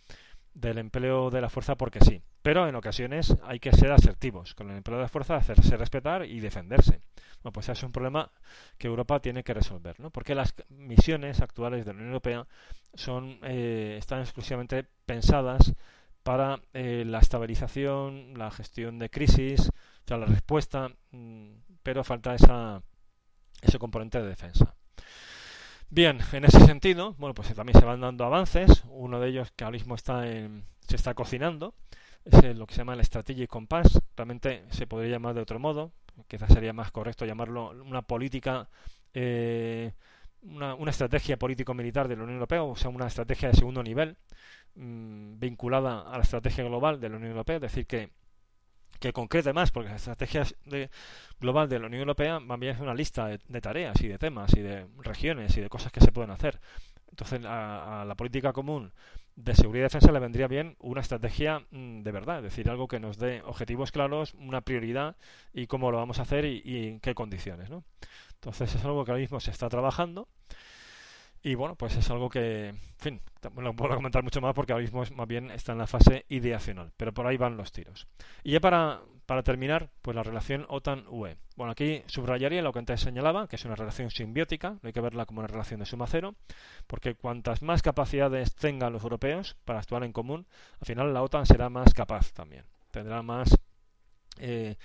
del empleo de la fuerza porque sí. Pero en ocasiones hay que ser asertivos con el empleo de la fuerza, hacerse respetar y defenderse. Bueno, pues es un problema que Europa tiene que resolver, ¿no? Porque las misiones actuales de la Unión Europea son, eh, están exclusivamente pensadas para eh, la estabilización, la gestión de crisis, o sea, la respuesta, mm, pero falta esa, ese componente de defensa. Bien, en ese sentido, bueno, pues también se van dando avances. Uno de ellos que ahora mismo está en, se está cocinando es lo que se llama el Strategic Compass. Realmente se podría llamar de otro modo. Quizás sería más correcto llamarlo una política, eh, una, una, estrategia político-militar de la Unión Europea, o sea, una estrategia de segundo nivel mmm, vinculada a la estrategia global de la Unión Europea. Es decir, que que concrete más, porque las estrategias de, global de la Unión Europea van bien una lista de, tareas y de temas y de regiones y de cosas que se pueden hacer. Entonces, a, la política común de seguridad y defensa le vendría bien una estrategia mm, de verdad, es decir, algo que nos dé objetivos claros, una prioridad y cómo lo vamos a hacer y, y en qué condiciones. ¿no? Entonces, es algo que ahora mismo se está trabajando y bueno, pues es algo que, en fin, no puedo comentar mucho más porque ahora mismo es, más bien está en la fase ideacional, pero por ahí van los tiros. Y ya para, para terminar, pues la relación OTAN-UE. Bueno, aquí subrayaría lo que antes señalaba, que es una relación simbiótica, no hay que verla como una relación de suma cero, porque cuantas más capacidades tengan los europeos para actuar en común, al final la OTAN será más capaz también, tendrá más... Eh,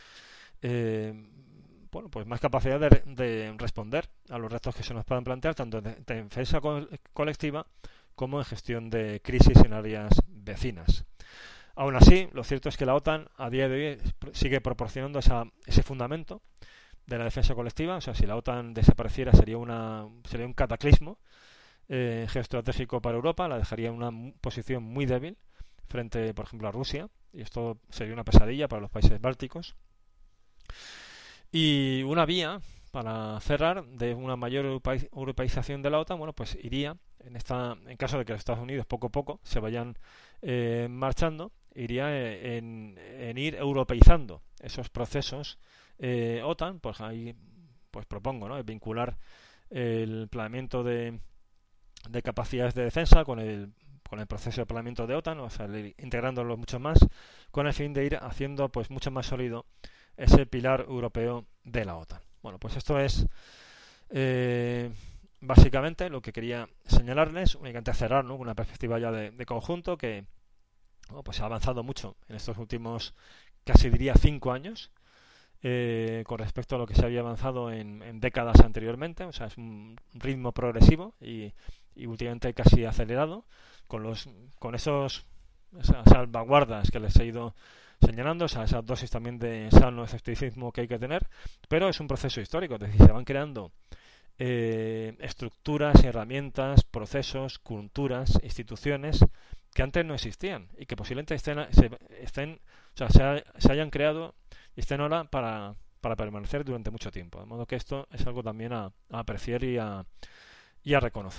eh, bueno, pues más capacidad de, responder a los retos que se nos puedan plantear, tanto en defensa colectiva como en gestión de crisis en áreas vecinas. Aún así, lo cierto es que la OTAN a día de hoy sigue proporcionando ese fundamento de la defensa colectiva. O sea, si la OTAN desapareciera sería, una, sería un cataclismo eh, geoestratégico para Europa, la dejaría en una posición muy débil frente, por ejemplo, a Rusia, y esto sería una pesadilla para los países bálticos. Y una vía para cerrar de una mayor europeización de la OTAN, bueno, pues iría en esta, en caso de que los Estados Unidos poco a poco se vayan eh, marchando, iría eh, en, ir europeizando esos procesos eh, OTAN, pues ahí pues propongo, ¿no? vincular el planeamiento de, de capacidades de defensa con el con el proceso de planeamiento de OTAN, o sea, integrándolo mucho más, con el fin de ir haciendo pues mucho más sólido ese pilar europeo de la OTAN. Bueno, pues esto es eh, básicamente lo que quería señalarles, únicamente cerrar ¿no? una perspectiva ya de, conjunto que pues se ha avanzado mucho en estos últimos, casi diría, cinco años. Eh, con respecto a lo que se había avanzado en, décadas anteriormente, o sea, es un ritmo progresivo y, y últimamente casi acelerado, con los con esos esas salvaguardas que les he ido señalando, o sea, esas dosis también de sano escepticismo que hay que tener, pero es un proceso histórico, es decir, se van creando eh, estructuras, herramientas, procesos, culturas, instituciones que antes no existían y que posiblemente estén, se, estén, o sea, se, se, hayan creado y estén ahora para, para permanecer durante mucho tiempo. De modo que esto es algo también a, a apreciar y a, y a reconocer.